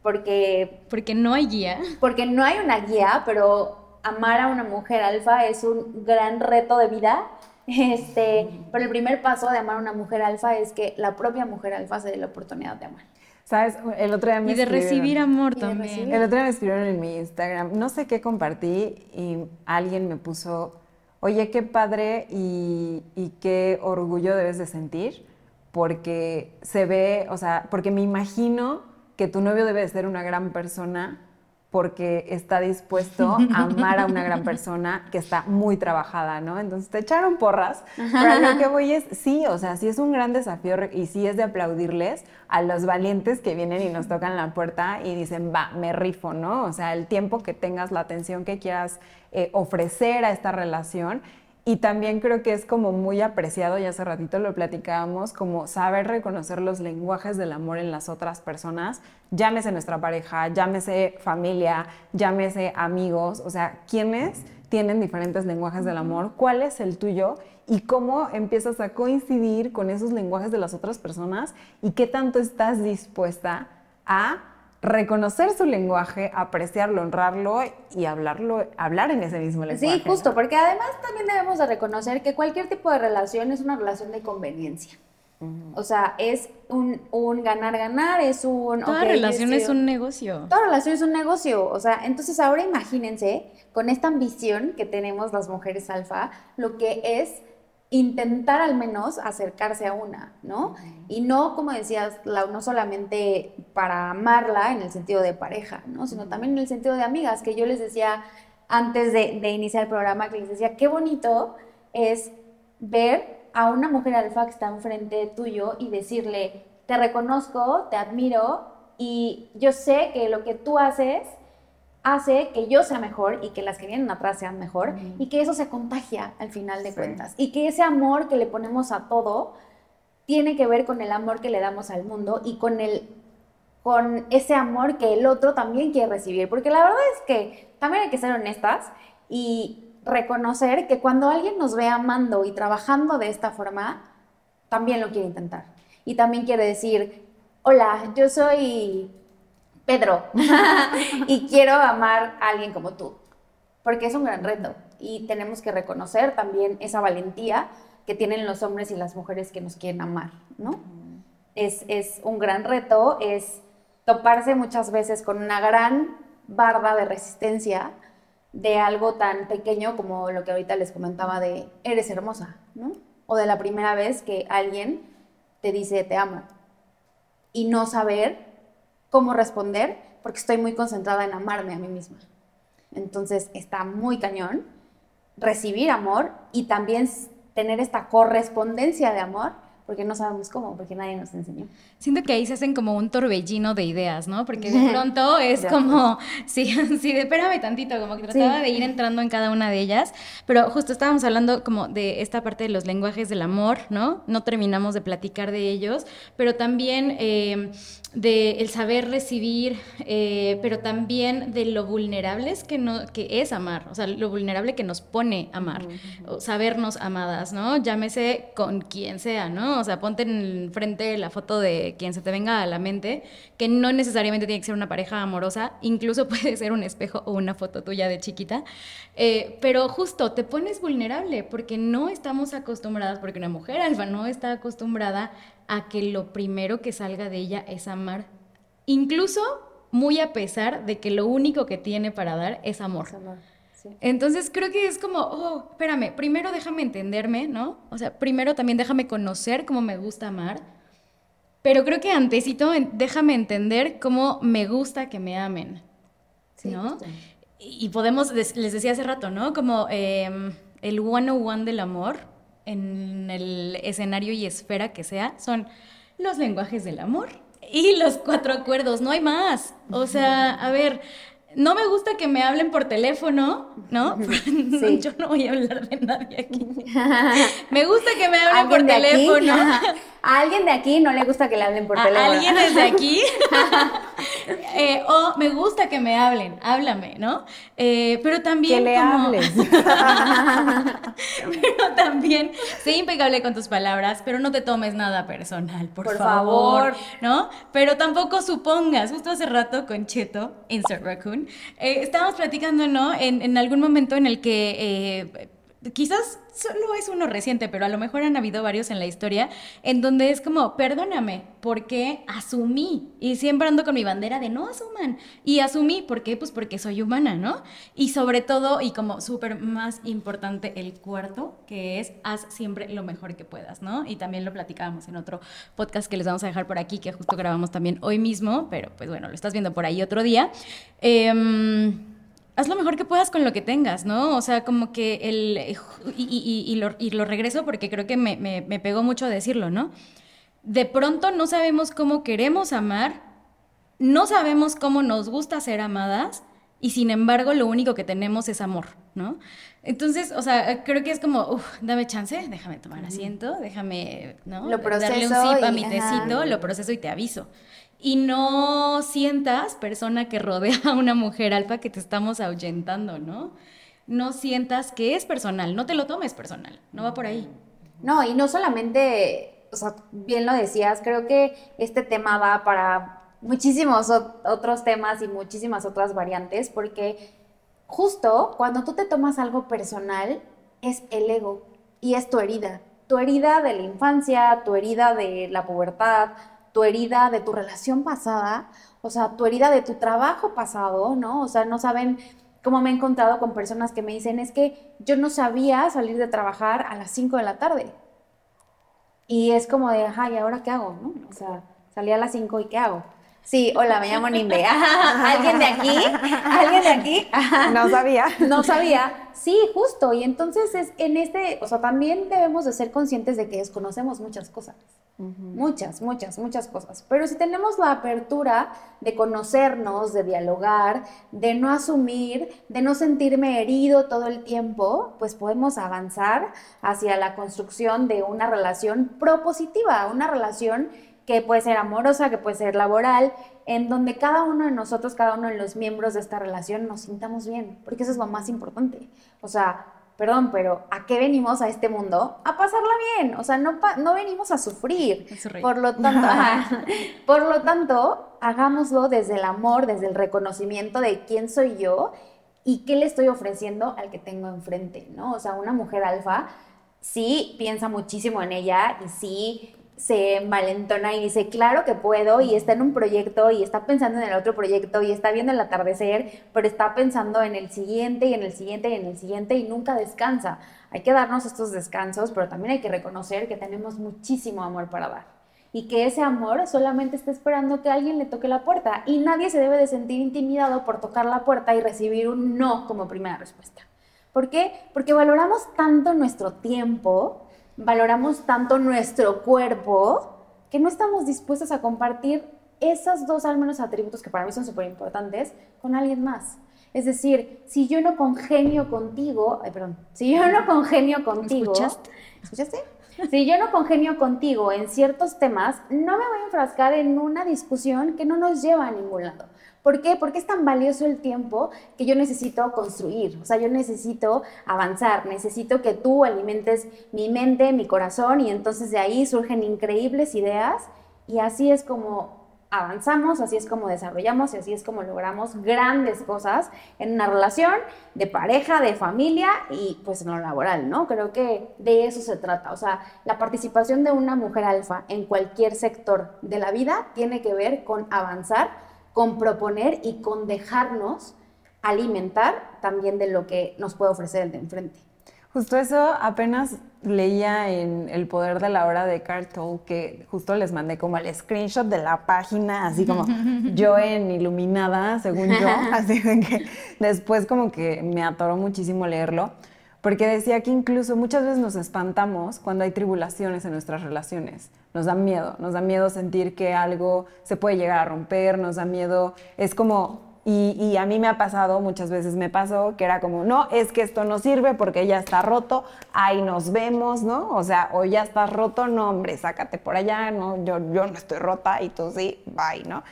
porque Porque no hay guía. porque no hay una guía, pero amar a una mujer alfa es un gran reto de vida. Este, pero el primer paso de amar a una mujer alfa es que la propia mujer alfa se dé la oportunidad de amar. ¿Sabes? El otro día me Y de recibir amor también. recibir. El otro día me escribieron en mi Instagram, no sé qué compartí y alguien me puso, oye, qué padre y, y qué orgullo debes de sentir porque se ve, o sea, porque me imagino que tu novio debe de ser una gran persona porque está dispuesto [LAUGHS] a amar a una gran persona que está muy trabajada, ¿no? Entonces te echaron porras, pero lo que voy es, sí, o sea, sí es un gran desafío y sí es de aplaudirles a los valientes que vienen y nos [LAUGHS] tocan la puerta y dicen, va, me rifo, ¿no? O sea, el tiempo que tengas, la atención que quieras eh, ofrecer a esta relación. Y también creo que es como muy apreciado, y hace ratito lo platicábamos, como saber reconocer los lenguajes del amor en las otras personas, llámese nuestra pareja, llámese familia, llámese amigos, o sea, quiénes tienen diferentes lenguajes del amor, cuál es el tuyo y cómo empiezas a coincidir con esos lenguajes de las otras personas y qué tanto estás dispuesta a reconocer su lenguaje, apreciarlo, honrarlo y hablarlo, hablar en ese mismo lenguaje. Sí, justo, porque además también debemos de reconocer que cualquier tipo de relación es una relación de conveniencia. O sea, es un un ganar-ganar, es un... Toda relación es un negocio. Toda relación es un negocio, o sea, entonces ahora imagínense con esta ambición que tenemos las mujeres alfa, lo que es intentar al menos acercarse a una, ¿no? Y no, como decías, Lau, no solamente para amarla en el sentido de pareja, ¿no? Sino también en el sentido de amigas, que yo les decía antes de, de iniciar el programa, que les decía, qué bonito es ver a una mujer alfa que está enfrente tuyo y decirle, te reconozco, te admiro y yo sé que lo que tú haces hace que yo sea mejor y que las que vienen atrás sean mejor y que eso se contagia al final de Sí. cuentas y que ese amor que le ponemos a todo tiene que ver con el amor que le damos al mundo y con el con ese amor que el otro también quiere recibir, porque la verdad es que también hay que ser honestas y reconocer que cuando alguien nos ve amando y trabajando de esta forma, también lo quiere intentar. Y también quiere decir, hola, yo soy Pedro [LAUGHS] y quiero amar a alguien como tú, porque es un gran reto y tenemos que reconocer también esa valentía que tienen los hombres y las mujeres que nos quieren amar, ¿no? Es, es un gran reto, es toparse muchas veces con una gran barda de resistencia de algo tan pequeño como lo que ahorita les comentaba de eres hermosa, ¿no? O de la primera vez que alguien te dice te amo y no saber cómo responder porque estoy muy concentrada en amarme a mí misma. Entonces está muy cañón recibir amor y también tener esta correspondencia de amor porque no sabemos cómo, porque nadie nos enseñó. Siento que ahí se hacen como un torbellino de ideas, ¿no? Porque de [LAUGHS] pronto es como, [LAUGHS] sí, sí, espérame tantito, como que trataba de ir entrando en cada una de ellas, pero justo estábamos hablando como de esta parte de los lenguajes del amor, ¿no? No terminamos de platicar de ellos, pero también eh, de el saber recibir, eh, pero también de lo vulnerables que, no, que es amar, o sea, lo vulnerable que nos pone amar, o sabernos amadas, ¿no? Llámese con quien sea, ¿no? O sea, ponte en frente la foto de quien se te venga a la mente, que no necesariamente tiene que ser una pareja amorosa, incluso [LAUGHS] puede ser un espejo o una foto tuya de chiquita, eh, pero justo te pones vulnerable porque no estamos acostumbradas, porque una mujer alfa no está acostumbrada a que lo primero que salga de ella es amar. Incluso muy a pesar de que lo único que tiene para dar es amor. Entonces creo que es como, oh, espérame, primero déjame entenderme, ¿no? O sea, primero también déjame conocer cómo me gusta amar, pero creo que antesito déjame entender cómo me gusta que me amen, ¿no? Y podemos, les decía hace rato, ¿no? Como eh, el one-on-one del amor, en el escenario y esfera que sea, son los lenguajes del amor y los cuatro acuerdos, no hay más. O sea, a ver, no me gusta que me hablen por teléfono, ¿no? [LAUGHS] Yo no voy a hablar de nadie aquí. [LAUGHS] me gusta que me hablen por teléfono. [LAUGHS] A alguien de aquí no le gusta que le hablen por teléfono. A alguien desde aquí. [LAUGHS] Eh, o me gusta que me hablen, háblame, ¿no? Eh, pero también. Que le hables. [LAUGHS] pero también, sé impecable con tus palabras, pero no te tomes nada personal, por, favor, ¿no? Pero tampoco supongas, justo hace rato con Cheto, Insert Raccoon, eh, estábamos platicando, ¿no? En, en, algún momento en el que quizás solo es uno reciente, pero a lo mejor han habido varios en la historia, en donde es como, perdóname, porque asumí, y siempre ando con mi bandera de no asuman, y asumí, ¿por qué? Pues porque soy humana, ¿no? Y sobre todo, y como súper más importante, el cuarto, que es, haz siempre lo mejor que puedas, ¿no? Y también lo platicábamos en otro podcast que les vamos a dejar por aquí, que justo grabamos también hoy mismo, pero pues bueno, lo estás viendo por ahí otro día. Eh, haz lo mejor que puedas con lo que tengas, ¿no? O sea, como que el... Y, lo, regreso porque creo que me, me, pegó mucho decirlo, ¿no? De pronto no sabemos cómo queremos amar, no sabemos cómo nos gusta ser amadas y sin embargo lo único que tenemos es amor, ¿no? Entonces, o sea, creo que es como, uff, dame chance, déjame tomar asiento, déjame, ¿no? Lo proceso Darle un sip a mi tecito, lo proceso y te aviso y no sientas, persona que rodea a una mujer alfa, que te estamos ahuyentando, ¿no? No sientas que es personal, no te lo tomes personal, no va por ahí. No, y no solamente, o sea, bien lo decías, creo que este tema va para muchísimos otros temas y muchísimas otras variantes, porque justo cuando tú te tomas algo personal, es el ego y es tu herida. Tu herida de la infancia, tu herida de la pubertad, tu herida de tu relación pasada, o sea, tu herida de tu trabajo pasado, ¿no? O sea, no saben cómo me he encontrado con personas que me dicen, es que yo no sabía salir de trabajar a las 5 de la tarde. Y es como de, ajá, ¿y ahora qué hago? ¿no? O sea, salí a las 5 y ¿qué hago? Sí, hola, me llamo Nimbe. [LAUGHS] ¿Alguien de aquí? ¿Alguien de aquí? [LAUGHS] No sabía. [LAUGHS] No sabía. Sí, justo. Y entonces es en este, o sea, también debemos de ser conscientes de que desconocemos muchas cosas. Muchas, muchas, muchas cosas. Pero si tenemos la apertura de conocernos, de dialogar, de no asumir, de no sentirme herido todo el tiempo, pues podemos avanzar hacia la construcción de una relación propositiva, una relación que puede ser amorosa, que puede ser laboral, en donde cada uno de nosotros, cada uno de los miembros de esta relación nos sintamos bien, porque eso es lo más importante. O sea, perdón, pero ¿a qué venimos a este mundo? A pasarla bien, o sea, no, no venimos a sufrir. Por lo tanto, [LAUGHS] por lo tanto, hagámoslo desde el amor, desde el reconocimiento de quién soy yo y qué le estoy ofreciendo al que tengo enfrente, ¿no? O sea, una mujer alfa sí piensa muchísimo en ella y sí se malentona y dice, claro que puedo, y está en un proyecto y está pensando en el otro proyecto y está viendo el atardecer, pero está pensando en el siguiente y en el siguiente y en el siguiente y nunca descansa. Hay que darnos estos descansos, pero también hay que reconocer que tenemos muchísimo amor para dar y que ese amor solamente está esperando que alguien le toque la puerta y nadie se debe de sentir intimidado por tocar la puerta y recibir un no como primera respuesta. ¿Por qué? Porque valoramos tanto nuestro tiempo valoramos tanto nuestro cuerpo que no estamos dispuestos a compartir esos dos al menos atributos que para mí son súper importantes con alguien más. Es decir, si yo no congenio contigo, ay, perdón, si yo no congenio contigo, escuchaste? ¿escuchaste? Si yo no congenio contigo en ciertos temas, no me voy a enfrascar en una discusión que no nos lleva a ningún lado. ¿Por qué? Porque es tan valioso el tiempo que yo necesito construir, o sea, yo necesito avanzar, necesito que tú alimentes mi mente, mi corazón y entonces de ahí surgen increíbles ideas y así es como avanzamos, así es como desarrollamos y así es como logramos grandes cosas en una relación de pareja, de familia y pues en lo laboral, ¿no? Creo que de eso se trata. O sea, la participación de una mujer alfa en cualquier sector de la vida tiene que ver con avanzar, con proponer y con dejarnos alimentar también de lo que nos puede ofrecer el de enfrente. Justo eso apenas leía en El Poder de la Hora de Carl Toll, que justo les mandé como el screenshot de la página, así como [LAUGHS] yo en iluminada, según yo, [LAUGHS] así que después como que me atoró muchísimo leerlo, porque decía que incluso muchas veces nos espantamos cuando hay tribulaciones en nuestras relaciones. Nos da miedo, nos da miedo sentir que algo se puede llegar a romper, nos da miedo, es como y, a mí me ha pasado, muchas veces me pasó, que era como, no, es que esto no sirve porque ya está roto, ahí nos vemos, ¿no? O sea, o ya está roto, no, hombre, sácate por allá, ¿no? Yo, yo no estoy rota y tú sí, bye, ¿no?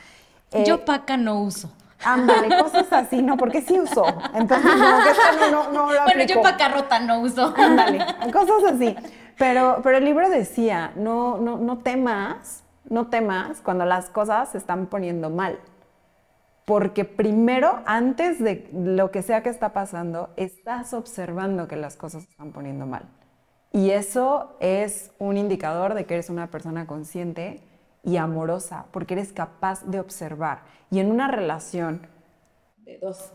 yo eh, paca no uso. Ándale, cosas así, ¿no? Porque sí uso. Entonces, no, que no, no, lo Bueno, yo paca rota no uso. Ándale, cosas así. Pero, pero el libro decía, no, no, no temas, no temas cuando las cosas se están poniendo mal porque primero, antes de lo que sea que está pasando, estás observando que las cosas se están poniendo mal. Y eso es un indicador de que eres una persona consciente y amorosa, porque eres capaz de observar. Y en una relación de dos,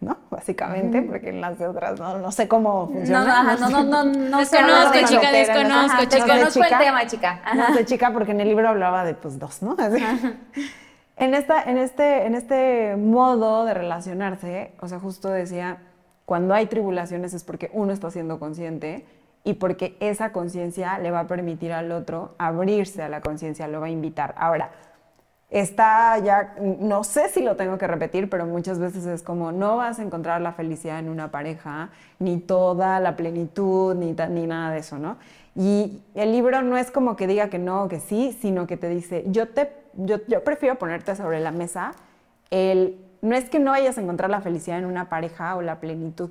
¿no? Básicamente, porque en las de otras no, sé cómo funciona. No, no, no, no, no, Desconozco, chica, desconozco, chica. Desconozco el tema, chica. No sé, chica, porque en el libro hablaba de, pues, dos, ¿no? En, esta, en, este, en este modo de relacionarse, o sea, justo decía, cuando hay tribulaciones es porque uno está siendo consciente y porque esa conciencia le va a permitir al otro abrirse a la conciencia, lo va a invitar. Ahora, está ya, no sé si lo tengo que repetir, pero muchas veces es como, no vas a encontrar la felicidad en una pareja, ni toda la plenitud, ni, ni nada de eso, ¿no? Y el libro no es como que diga que no o que sí, sino que te dice, yo te yo, prefiero ponerte sobre la mesa el, no es que no vayas a encontrar la felicidad en una pareja o la plenitud,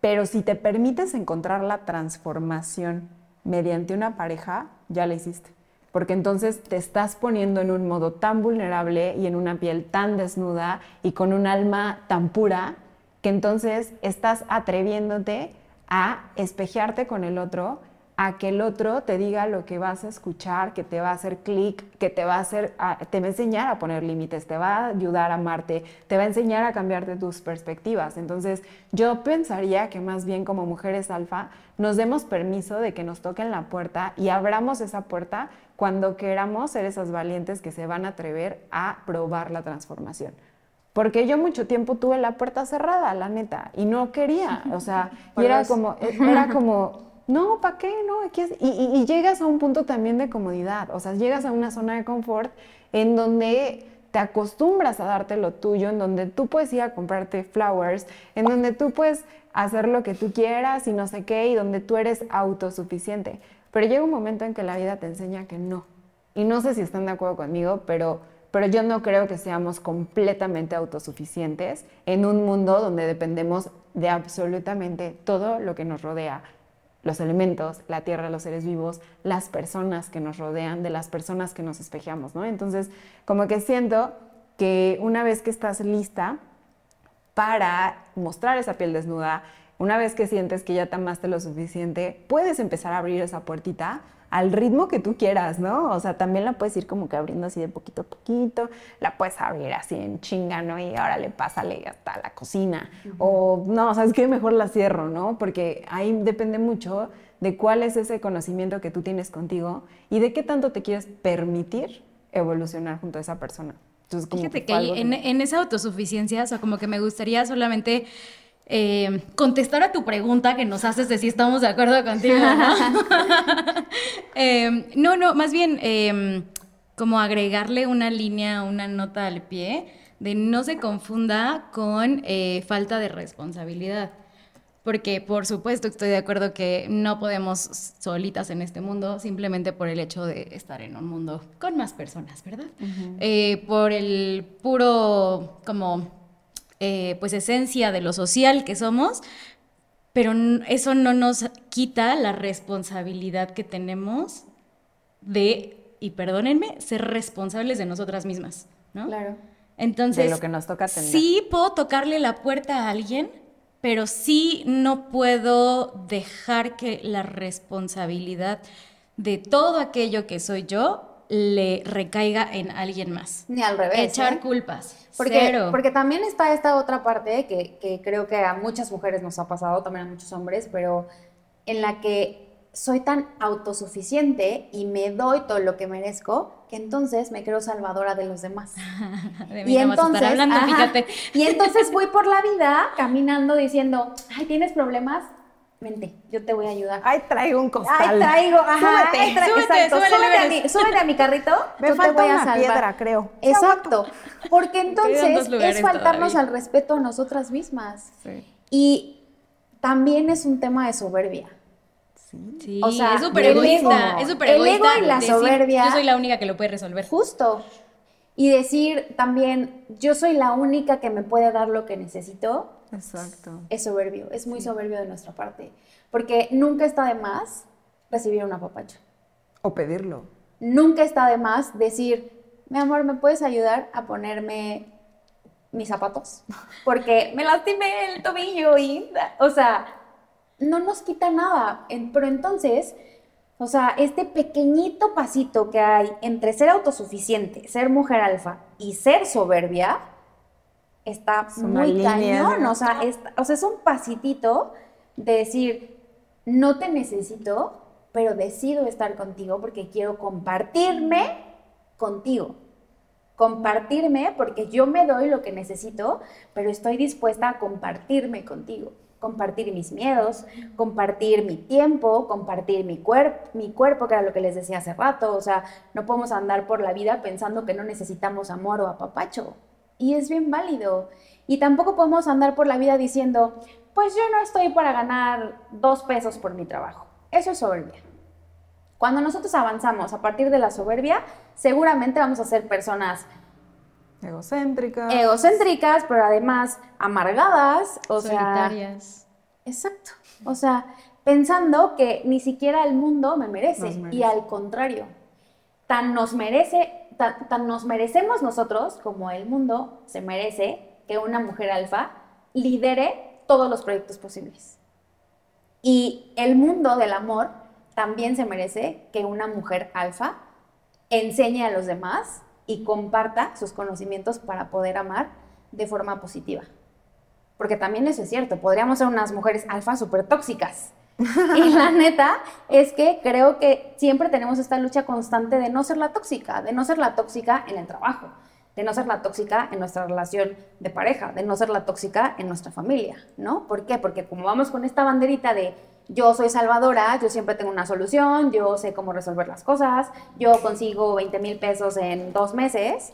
pero si te permites encontrar la transformación mediante una pareja, ya la hiciste. Porque entonces te estás poniendo en un modo tan vulnerable y en una piel tan desnuda y con un alma tan pura que entonces estás atreviéndote a espejearte con el otro a que el otro te diga lo que vas a escuchar, que te va a hacer clic, que te va a hacer, te va a enseñar a poner límites, te va a ayudar a amarte, te va a enseñar a cambiarte tus perspectivas. Entonces, yo pensaría que más bien como mujeres alfa nos demos permiso de que nos toquen la puerta y abramos esa puerta cuando queramos ser esas valientes que se van a atrever a probar la transformación. Porque yo mucho tiempo tuve la puerta cerrada, la neta, y no quería, o sea, y era como, era como, no, ¿para qué? No, y, llegas a un punto también de comodidad, o sea, llegas a una zona de confort en donde te acostumbras a darte lo tuyo, en donde tú puedes ir a comprarte flowers, en donde tú puedes hacer lo que tú quieras y no sé qué, y donde tú eres autosuficiente. Pero llega un momento en que la vida te enseña que no. Y no sé si están de acuerdo conmigo, pero, pero yo no creo que seamos completamente autosuficientes en un mundo donde dependemos de absolutamente todo lo que nos rodea los elementos, la tierra, los seres vivos, las personas que nos rodean, de las personas que nos espejeamos, ¿no? Entonces, como que siento que una vez que estás lista para mostrar esa piel desnuda, una vez que sientes que ya te amaste lo suficiente, puedes empezar a abrir esa puertita al ritmo que tú quieras, ¿no? O sea, también la puedes ir como que abriendo así de poquito a poquito, la puedes abrir así en chinga, ¿no? Y ahora le pásale hasta la cocina. O no, ¿sabes qué? Mejor la cierro, ¿no? Porque ahí depende mucho de cuál es ese conocimiento que tú tienes contigo y de qué tanto te quieres permitir evolucionar junto a esa persona. Entonces, Fíjate que, en, en esa autosuficiencia, o sea, como que me gustaría solamente eh, contestar a tu pregunta que nos haces de si estamos de acuerdo contigo, ¿no? [LAUGHS] [LAUGHS] Em, no, no, más bien em, como agregarle una línea, una nota al pie de no se confunda con eh, falta de responsabilidad. Porque por supuesto estoy de acuerdo que no podemos solitas en este mundo simplemente por el hecho de estar en un mundo con más personas, ¿verdad? Eh, por el puro como eh, pues esencia de lo social que somos, pero eso no nos quita la responsabilidad que tenemos de, y perdónenme, ser responsables de nosotras mismas, ¿no? Claro. Entonces, de lo que nos toca atender. sí puedo tocarle la puerta a alguien, pero sí no puedo dejar que la responsabilidad de todo aquello que soy yo le recaiga en alguien más. Ni al revés. Echar ¿eh? culpas. Porque, Cero. porque también está esta otra parte que, que creo que a muchas mujeres nos ha pasado, también a muchos hombres, pero en la que soy tan autosuficiente y me doy todo lo que merezco, que entonces me creo salvadora de los demás. [LAUGHS] De mí no vas a estar hablando, ajá, fíjate. y entonces voy por la vida caminando diciendo, ay, ¿tienes problemas? Vente, yo te voy a ayudar. Ay, traigo un Ay, costal. traigo, ajá, Súbete, ay, tra- súbete, exacto, súbele, súbete, a mi, súbete a mi carrito, Me yo te falta voy a una salvar. piedra, creo. Exacto, porque entonces es faltarnos todavía. al respeto a nosotras mismas. Sí. Y también es un tema de soberbia. Sí, O sea, es súper el egoísta, ego- es súper el egoísta ego y la decir, soberbia- Yo soy la única que lo puede resolver. Justo. Y decir también, yo soy la única que me puede dar lo que necesito, Exacto. es soberbio, es muy soberbio de nuestra parte. Porque nunca está de más recibir un apapacho. O pedirlo. Nunca está de más decir, mi amor, ¿me puedes ayudar a ponerme mis zapatos? Porque me lastimé el tobillo y, o sea, no nos quita nada. Pero entonces, o sea, este pequeñito pasito que hay entre ser autosuficiente, ser mujer alfa y ser soberbia, está Es muy línea, cañón. ¿no? O sea, es, o sea, es un pasitito de decir, no te necesito, pero decido estar contigo porque quiero compartirme contigo. Compartirme porque yo me doy lo que necesito, pero estoy dispuesta a compartirme contigo. Compartir mis miedos, compartir mi tiempo, compartir mi, cuerp mi cuerpo, que era lo que les decía hace rato. O sea, no podemos andar por la vida pensando que no necesitamos amor o apapacho. Y es bien válido. Y tampoco podemos andar por la vida diciendo, pues yo no estoy para ganar dos pesos por mi trabajo. Eso es soberbia. Cuando nosotros avanzamos a partir de la soberbia, seguramente vamos a ser personas Egocéntrica. egocéntricas, pero además amargadas, o sea, Solitarias. exacto. O sea, pensando que ni siquiera el mundo me merece. y al contrario, tan nos merece, tan, nos merecemos nosotros como el mundo se merece que una mujer alfa lidere todos los proyectos posibles. Y el mundo del amor también se merece que una mujer alfa enseñe a los demás y comparta sus conocimientos para poder amar de forma positiva. Porque también eso es cierto, podríamos ser unas mujeres alfa súper tóxicas. [LAUGHS] Y la neta es que creo que siempre tenemos esta lucha constante de no ser la tóxica, de no ser la tóxica en el trabajo, de no ser la tóxica en nuestra relación de pareja, de no ser la tóxica en nuestra familia, ¿no? ¿Por qué? Porque como vamos con esta banderita de yo soy salvadora, yo siempre tengo una solución, yo sé cómo resolver las cosas, yo consigo 20 mil pesos en dos meses,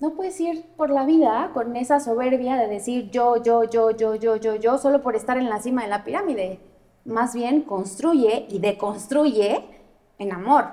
no puedes ir por la vida con esa soberbia de decir yo, yo, yo, yo, yo, yo, yo, solo por estar en la cima de la pirámide. Más bien construye y deconstruye en amor,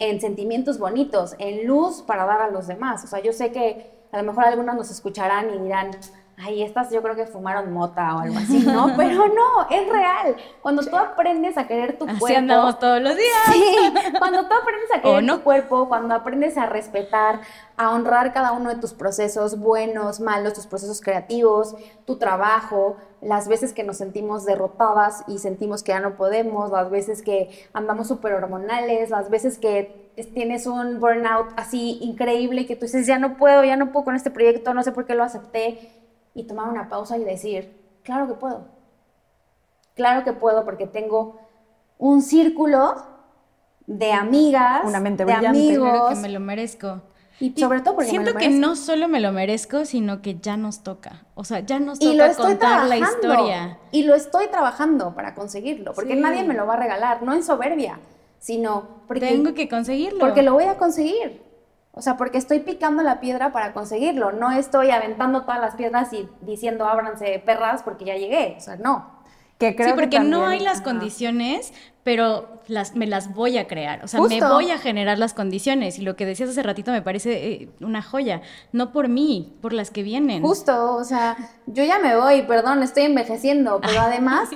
en sentimientos bonitos, en luz para dar a los demás. O sea, yo sé que a lo mejor algunos nos escucharán y dirán, ay, estas yo creo que fumaron mota o algo así, ¿no? [LAUGHS] Pero no, es real. Cuando tú aprendes a querer tu Así cuerpo. andamos todos los días. Sí, cuando tú aprendes a [LAUGHS] ¿O querer no? tu cuerpo, cuando aprendes a respetar, a honrar cada uno de tus procesos buenos, malos, tus procesos creativos, tu trabajo, las veces que nos sentimos derrotadas y sentimos que ya no podemos, las veces que andamos súper hormonales, las veces que es- tienes un burnout así increíble y que tú dices, ya no puedo, ya no puedo con este proyecto, no sé por qué lo acepté, y tomar una pausa y decir, claro que puedo. Claro que puedo porque tengo un círculo de amigas, Una mente de brillante. Claro amigos, que me lo merezco. Y sobre todo porque me Siento lo que no solo me lo merezco, sino que ya nos toca. O sea, ya nos y lo toca estoy contar la historia. Y lo estoy trabajando para conseguirlo, porque Sí. nadie me lo va a regalar, no en soberbia, sino porque, Tengo que conseguirlo. porque lo voy a conseguir. O sea, porque estoy picando la piedra para conseguirlo, no estoy aventando todas las piedras y diciendo ábranse perras porque ya llegué. O sea, no. Que creo sí, que porque no hay las ajá. condiciones, pero las, me las voy a crear. O sea, me voy a generar las condiciones. Y lo que decías hace ratito me parece eh, una joya. No por mí, por las que vienen. Justo, o sea, yo ya me voy, perdón, estoy envejeciendo, pero [LAUGHS] además,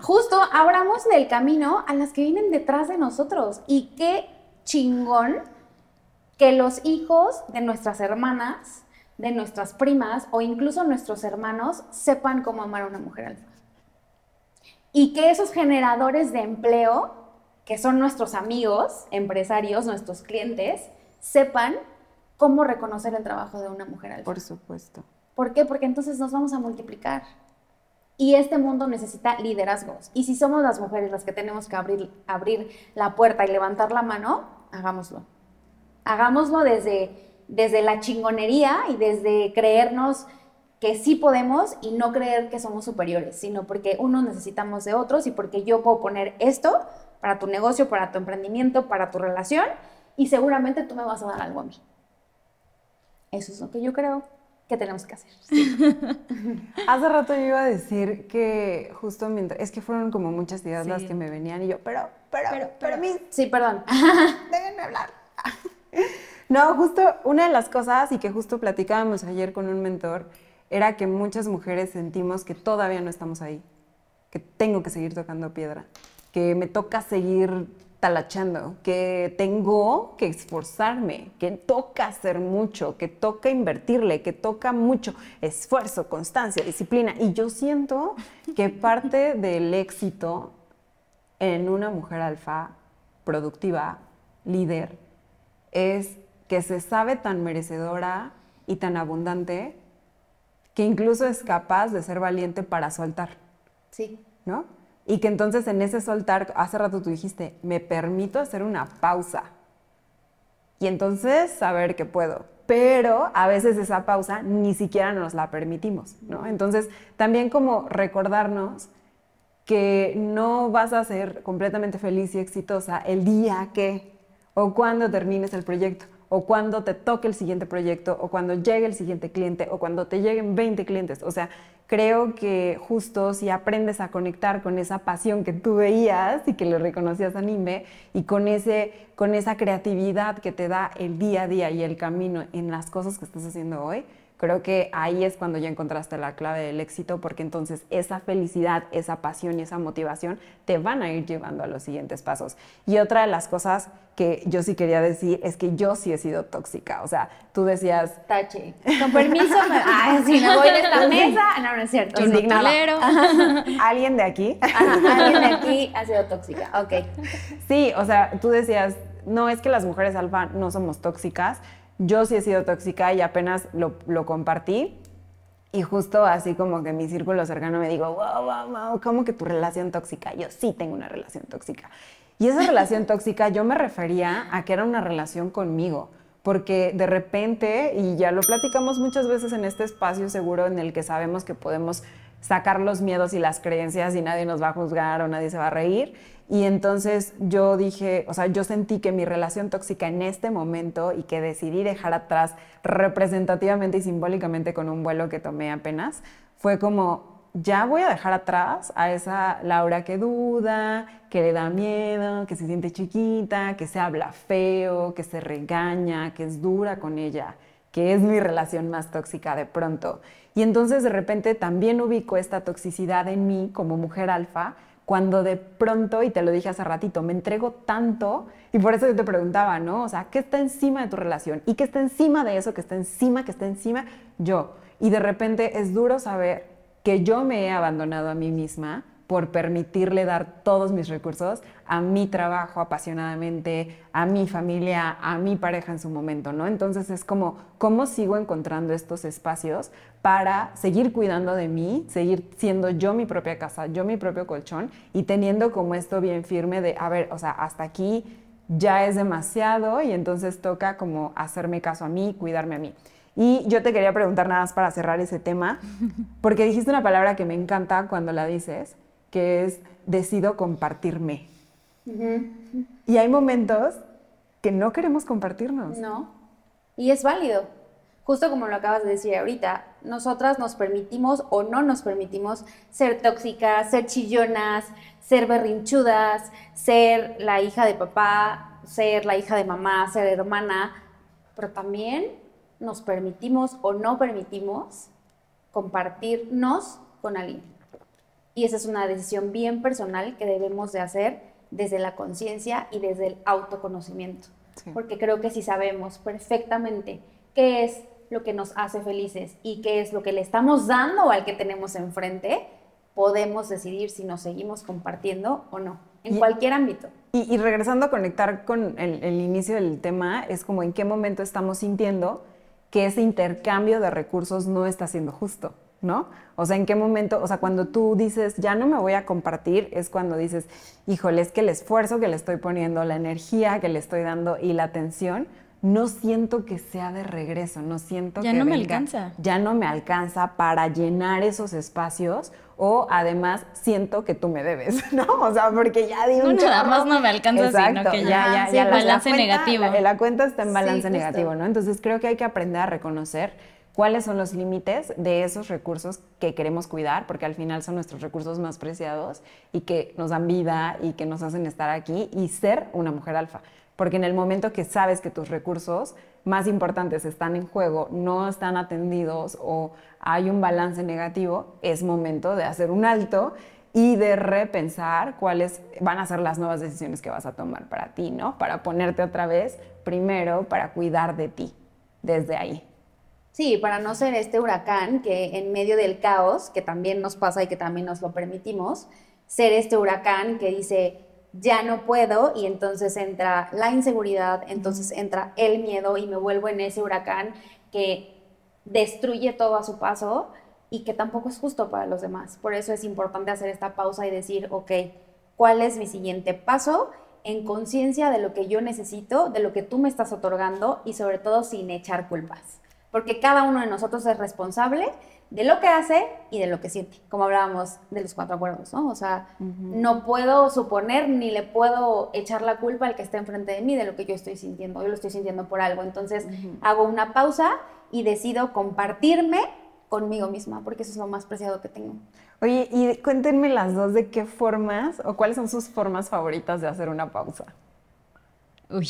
justo abramos del camino a las que vienen detrás de nosotros. Y qué chingón que los hijos de nuestras hermanas, de nuestras primas o incluso nuestros hermanos sepan cómo amar a una mujer alfa. Y que esos generadores de empleo, que son nuestros amigos, empresarios, nuestros clientes, sepan cómo reconocer el trabajo de una mujer alfa. Por supuesto. ¿Por qué? Porque entonces nos vamos a multiplicar. Y este mundo necesita liderazgos. Y si somos las mujeres las que tenemos que abrir, abrir la puerta y levantar la mano, hagámoslo. Hagámoslo desde, desde la chingonería y desde creernos que sí podemos y no creer que somos superiores, sino porque unos necesitamos de otros y porque yo puedo poner esto para tu negocio, para tu emprendimiento, para tu relación y seguramente tú me vas a dar algo a mí. Eso es lo que yo creo que tenemos que hacer. [LAUGHS] Hace rato yo iba a decir que justo mientras, es que fueron como muchas ideas las Sí. que me venían y yo, pero, pero, Pero, pero, pero. Sí, perdón. [LAUGHS] déjenme hablar. [LAUGHS] No, justo una de las cosas y que justo platicábamos ayer con un mentor era que muchas mujeres sentimos que todavía no estamos ahí, que tengo que seguir tocando piedra, que me toca seguir talachando, que tengo que esforzarme, que toca hacer mucho, que toca invertirle, que toca mucho esfuerzo, constancia, disciplina. Y yo siento que parte [LAUGHS] del éxito en una mujer alfa productiva, líder, es que se sabe tan merecedora y tan abundante que incluso es capaz de ser valiente para soltar, Sí. ¿no? Y que entonces en ese soltar, hace rato tú dijiste, me permito hacer una pausa. Y entonces saber que puedo. Pero a veces esa pausa ni siquiera nos la permitimos, ¿no? Entonces también como recordarnos que no vas a ser completamente feliz y exitosa el día que, o cuando termines el proyecto, o cuando te toque el siguiente proyecto, o cuando llegue el siguiente cliente, o cuando te lleguen 20 clientes. O sea, creo que justo si aprendes a conectar con esa pasión que tú veías y que le reconocías a Nime, y con, ese, con esa creatividad que te da el día a día y el camino en las cosas que estás haciendo hoy, Creo que ahí es cuando ya encontraste la clave del éxito, porque entonces esa felicidad, esa pasión y esa motivación te van a ir llevando a los siguientes pasos. Y otra de las cosas que yo sí quería decir es que yo sí he sido tóxica. O sea, tú decías, Tache. [LAUGHS] Con permiso, me, ay, si me voy de esta mesa. No, no es cierto. Indignada. [LAUGHS] ¿alguien de aquí? [LAUGHS] Alguien de aquí ha sido tóxica. Ok. Sí, o sea, tú decías, no es que las mujeres alfa no somos tóxicas. Yo sí he sido tóxica y apenas lo, lo compartí. Y justo así como que mi círculo cercano me digo, wow, wow, wow, ¿cómo que tu relación tóxica? Yo sí tengo una relación tóxica. Y esa relación [LAUGHS] tóxica yo me refería a que era una relación conmigo. Porque de repente, y ya lo platicamos muchas veces en este espacio seguro en el que sabemos que podemos sacar los miedos y las creencias y nadie nos va a juzgar o nadie se va a reír. Y entonces yo dije, o sea, yo sentí que mi relación tóxica en este momento y que decidí dejar atrás representativamente y simbólicamente con un vuelo que tomé apenas, fue como, ya voy a dejar atrás a esa Laura que duda, que le da miedo, que se siente chiquita, que se habla feo, que se regaña, que es dura con ella, que es mi relación más tóxica de pronto. Y entonces de repente también ubico esta toxicidad en mí como mujer alfa, cuando de pronto, y te lo dije hace ratito, me entrego tanto, y por eso yo te preguntaba, ¿no? O sea, ¿qué está encima de tu relación? ¿Y qué está encima de eso? ¿Qué está encima? ¿Qué está encima? Yo. Y de repente es duro saber que yo me he abandonado a mí misma por permitirle dar todos mis recursos a mi trabajo apasionadamente, a mi familia, a mi pareja en su momento, ¿no? Entonces es como, ¿cómo sigo encontrando estos espacios para seguir cuidando de mí, seguir siendo yo mi propia casa, yo mi propio colchón y teniendo como esto bien firme de, a ver, o sea, hasta aquí ya es demasiado y entonces toca como hacerme caso a mí, cuidarme a mí. Y yo te quería preguntar nada más para cerrar ese tema, porque dijiste una palabra que me encanta cuando la dices, que es decido compartirme. Y hay momentos que no queremos compartirnos. No. Y es válido. Justo como lo acabas de decir ahorita, nosotras nos permitimos o no nos permitimos ser tóxicas, ser chillonas, ser berrinchudas, ser la hija de papá, ser la hija de mamá, ser hermana, pero también nos permitimos o no permitimos compartirnos con alguien. Y esa es una decisión bien personal que debemos de hacer desde la conciencia y desde el autoconocimiento. Porque creo que si sabemos perfectamente qué es lo que nos hace felices y qué es lo que le estamos dando al que tenemos enfrente, podemos decidir si nos seguimos compartiendo o no, en cualquier ámbito. Y, regresando a conectar con el, el inicio del tema, es como en qué momento estamos sintiendo que ese intercambio de recursos no está siendo justo, ¿no? O sea, ¿en qué momento? O sea, cuando tú dices, ya no me voy a compartir, es cuando dices, híjole, es que el esfuerzo que le estoy poniendo, la energía que le estoy dando y la atención, no siento que sea de regreso, no siento ya que no me alcanza. Ya no me alcanza para llenar esos espacios o además siento que tú me debes, [LAUGHS] ¿no? O sea, porque ya di un no, nada más no me alcanza, sino que ya, ya, ya balance negativo. La, cuenta está en balance negativo, ¿no? Entonces creo que hay que aprender a reconocer cuáles son los límites de esos recursos que queremos cuidar, porque al final son nuestros recursos más preciados y que nos dan vida y que nos hacen estar aquí y ser una mujer alfa porque en el momento que sabes que tus recursos más importantes están en juego, no están atendidos o hay un balance negativo, es momento de hacer un alto y de repensar cuáles van a ser las nuevas decisiones que vas a tomar para ti, ¿no? Para ponerte otra vez primero para cuidar de ti desde ahí. Sí, para no ser este huracán que en medio del caos, que también nos pasa y que también nos lo permitimos, ser este huracán que dice, ya no puedo y entonces entra la inseguridad, entonces entra el miedo y me vuelvo en ese huracán que destruye todo a su paso y que tampoco es justo para los demás. Por eso es importante hacer esta pausa y decir, ok, ¿cuál es mi siguiente paso? En conciencia de lo que yo necesito, de lo que tú me estás otorgando y sobre todo sin echar culpas. Porque cada uno de nosotros es responsable de lo que hace y de lo que siente, como hablábamos de los cuatro acuerdos, ¿no? O sea, no puedo suponer ni le puedo echar la culpa al que está enfrente de mí de lo que yo estoy sintiendo, yo lo estoy sintiendo por algo, entonces hago una pausa y decido compartirme conmigo misma, porque eso es lo más preciado que tengo. Oye, y cuéntenme las dos de qué formas o cuáles son sus formas favoritas de hacer una pausa. Uy,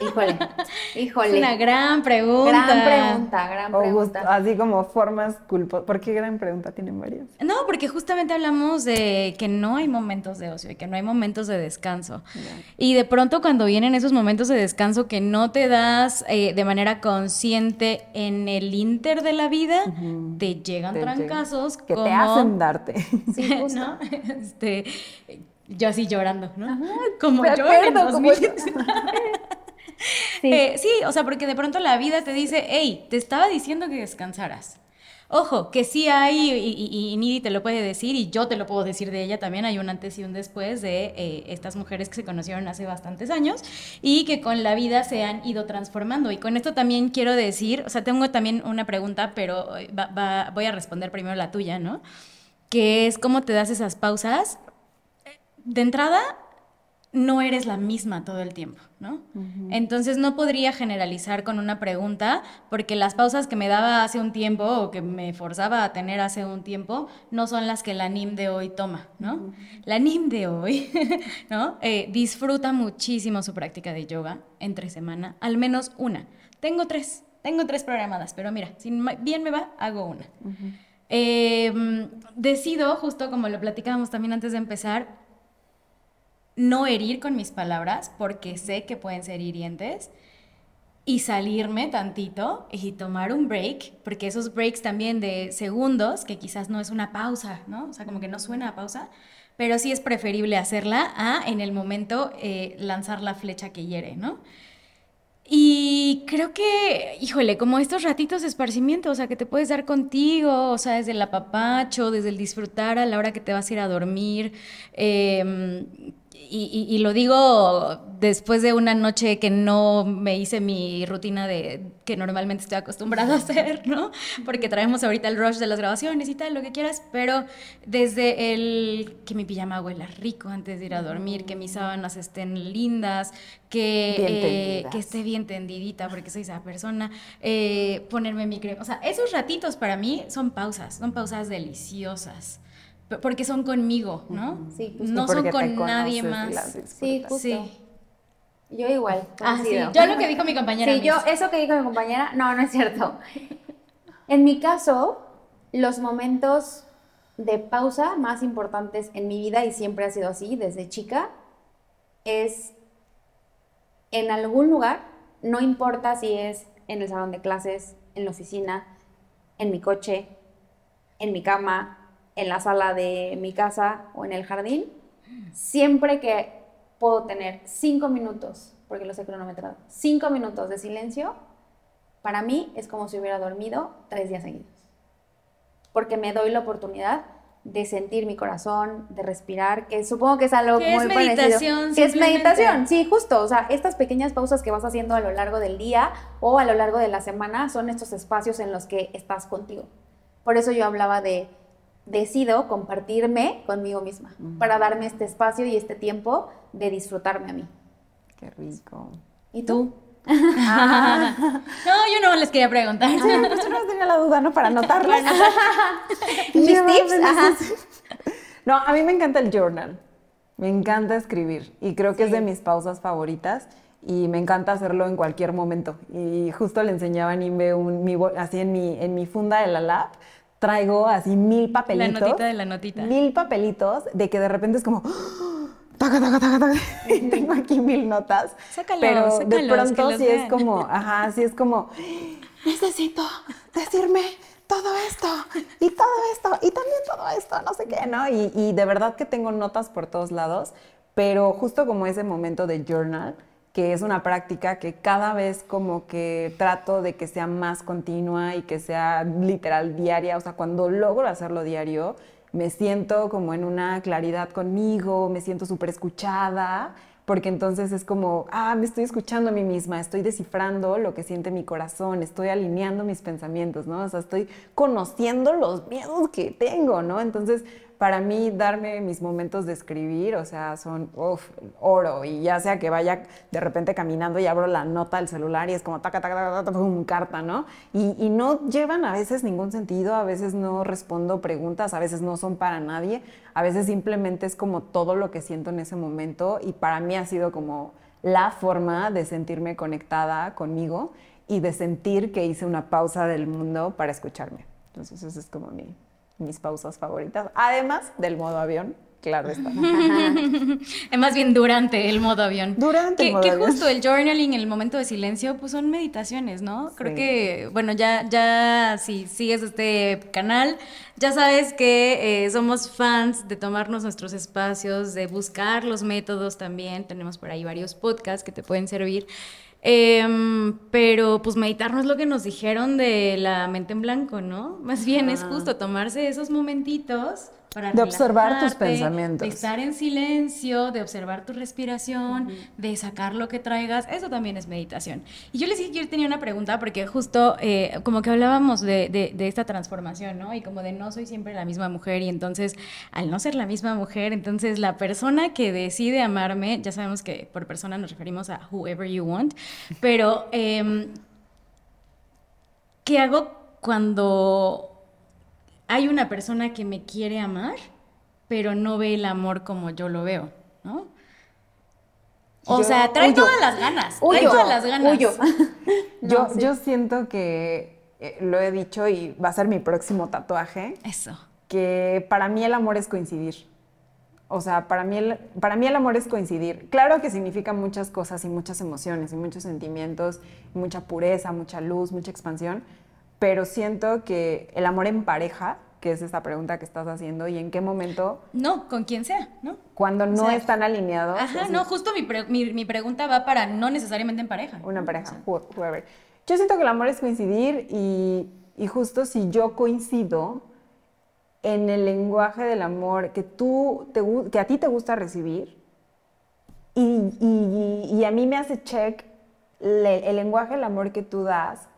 Híjole, [LAUGHS] híjole. Es una gran pregunta. Gran pregunta, gran pregunta. así como formas culpas. ¿Por qué gran pregunta? Tienen varias. No, porque justamente hablamos de que no hay momentos de ocio y que no hay momentos de descanso. Y de pronto cuando vienen esos momentos de descanso que no te das eh, de manera consciente en el inter de la vida, te llegan trancazos que te hacen darte. Sí, [LAUGHS] ¿no? Este, yo así llorando, ¿no? Como yo en 2000. [LAUGHS] Sí. Eh, o sea, porque de pronto la vida te dice, hey, te estaba diciendo que descansaras. Ojo, que sí hay, y, y, Nidi te lo puede decir, y yo te lo puedo decir de ella también, hay un antes y un después de eh, estas mujeres que se conocieron hace bastantes años y que con la vida se han ido transformando. Y con esto también quiero decir, o sea, tengo también una pregunta, pero eh, voy a responder primero la tuya, ¿no? Que es cómo te das esas pausas. De entrada, no eres la misma todo el tiempo, ¿no? Entonces no podría generalizar con una pregunta, porque las pausas que me daba hace un tiempo o que me forzaba a tener hace un tiempo no son las que la NIM de hoy toma, ¿no? La NIM de hoy, [LAUGHS] ¿no? Eh, disfruta muchísimo su práctica de yoga entre semana, al menos una. Tengo tres, tengo tres programadas, pero mira, si bien me va, hago una. Em, decido, justo como lo platicábamos también antes de empezar, no herir con mis palabras porque sé que pueden ser hirientes y salirme tantito y tomar un break, porque esos breaks también de segundos, que quizás no es una pausa, ¿no? O sea, como que no suena a pausa, pero sí es preferible hacerla a en el momento eh, lanzar la flecha que hiere, ¿no? Y creo que, híjole, como estos ratitos de esparcimiento, o sea, que te puedes dar contigo, o sea, desde el apapacho, desde el disfrutar a la hora que te vas a ir a dormir, eh, y, lo digo después de una noche que no me hice mi rutina de que normalmente estoy acostumbrada a hacer, ¿no? Porque traemos ahorita el rush de las grabaciones y tal, lo que quieras, pero desde el que mi pijama huela rico antes de ir a dormir, que mis sábanas estén lindas, que, eh, que esté bien tendidita porque soy esa persona, eh, ponerme mi crema, o sea, esos ratitos para mí son pausas, son pausas deliciosas porque son conmigo, ¿no? Sí, no son con nadie más. Sí, justo. Sí. Yo igual. Ah, sí. Yo lo que dijo mi compañera. Sí, yo, eso que dijo mi compañera, no, no es cierto. en mi caso, los momentos de pausa más importantes en mi vida, y siempre ha sido así desde chica, es en algún lugar, no importa si es en el salón de clases, en la oficina, en mi coche, en mi cama, en la sala de mi casa o en el jardín, siempre que puedo tener cinco minutos, porque los he cronometrado, cinco minutos de silencio, para mí es como si hubiera dormido tres días seguidos. Porque me doy la oportunidad de sentir mi corazón, de respirar, que supongo que es algo muy es meditación, Que es meditación, sí, justo. O sea, estas pequeñas pausas que vas haciendo a lo largo del día o a lo largo de la semana son estos espacios en los que estás contigo. Por eso yo hablaba de decido compartirme conmigo misma, para darme este espacio y este tiempo de disfrutarme a mí. Qué rico. ¿Y tú? Ah. [LAUGHS] no, yo no les quería preguntar. Sí, pues yo no tenía la duda, ¿no? Para anotarlas. [LAUGHS] Mis tips. No, a mí me encanta el journal. Me encanta escribir y creo que es de mis pausas favoritas y me encanta hacerlo en cualquier momento. Y justo le enseñaba a Nimbe un, mi, así en mi, en mi funda de la lab, traigo así mil papelitos. La notita de la notita. Mil papelitos de que de repente es como... Taca, taca, taca, taca. [LAUGHS] tengo aquí mil notas. Sácalo, pero de pronto sí es como, ajá, sí es como, necesito decirme todo esto y todo esto y también todo esto, no sé qué, ¿no? Y, y de verdad que tengo notas por todos lados, pero justo como ese momento de journal, que es una práctica que cada vez como que trato de que sea más continua y que sea literal diaria, o sea, cuando logro hacerlo diario, me siento como en una claridad conmigo, me siento súper escuchada, porque entonces es como, ah, me estoy escuchando a mí misma, estoy descifrando lo que siente mi corazón, estoy alineando mis pensamientos, ¿no? O sea, estoy conociendo los miedos que tengo, ¿no? Entonces, para mí darme mis momentos de escribir, o sea, son uf, oro. Y ya sea que vaya de repente caminando y abro la nota del celular y es como taca, taca, taca, taca, un carta, ¿no? Y, y, no llevan a veces ningún sentido, a veces no respondo preguntas, a veces no son para nadie, a veces simplemente es como todo lo que siento en ese momento y para mí ha sido como la forma de sentirme conectada conmigo y de sentir que hice una pausa del mundo para escucharme. Entonces, eso es como mi, mis pausas favoritas, además del modo avión. Claro está. [LAUGHS] Más bien durante el modo avión. Durante que, el modo que avión. justo el journaling, el momento de silencio, pues son meditaciones, ¿no? Creo que, bueno, ya, ya si sigues este canal, ya sabes que eh, somos fans de tomarnos nuestros espacios, de buscar los métodos también. Tenemos por ahí varios podcasts que te pueden servir. Em, pero pues meditar no es lo que nos dijeron de la mente en blanco, ¿no? Más bien es justo tomarse esos momentitos para de observar tus pensamientos. De estar en silencio, de observar tu respiración, de sacar lo que traigas, eso también es meditación. Y yo les dije que yo tenía una pregunta porque justo eh, como que hablábamos de, de, esta transformación, ¿no? Y como de no soy siempre la misma mujer y entonces al no ser la misma mujer, entonces la persona que decide amarme, ya sabemos que por persona nos referimos a whoever you want, pero eh, ¿qué hago cuando hay una persona que me quiere amar, pero no ve el amor como yo lo veo, ¿no? O sea, trae todas las ganas, trae todas las ganas. [LAUGHS] yo, yo siento que, eh, lo he dicho y va a ser mi próximo tatuaje. Eso. Que para mí el amor es coincidir. O sea, para mí, el, para mí el amor es coincidir. Claro que significa muchas cosas y muchas emociones y muchos sentimientos, mucha pureza, mucha luz, mucha expansión, pero siento que el amor en pareja, que es esta pregunta que estás haciendo, y en qué momento... No, con quien sea, ¿no? Cuando no están alineados. Ajá, no, justo mi, mi, pregunta va para no necesariamente en pareja. Una pareja, whoever. Yo siento que el amor es coincidir y, y justo si yo coincido en el lenguaje del amor que, tú te, que a ti te gusta recibir, Y, y- y a mí me hace check le- el lenguaje del amor que tú das.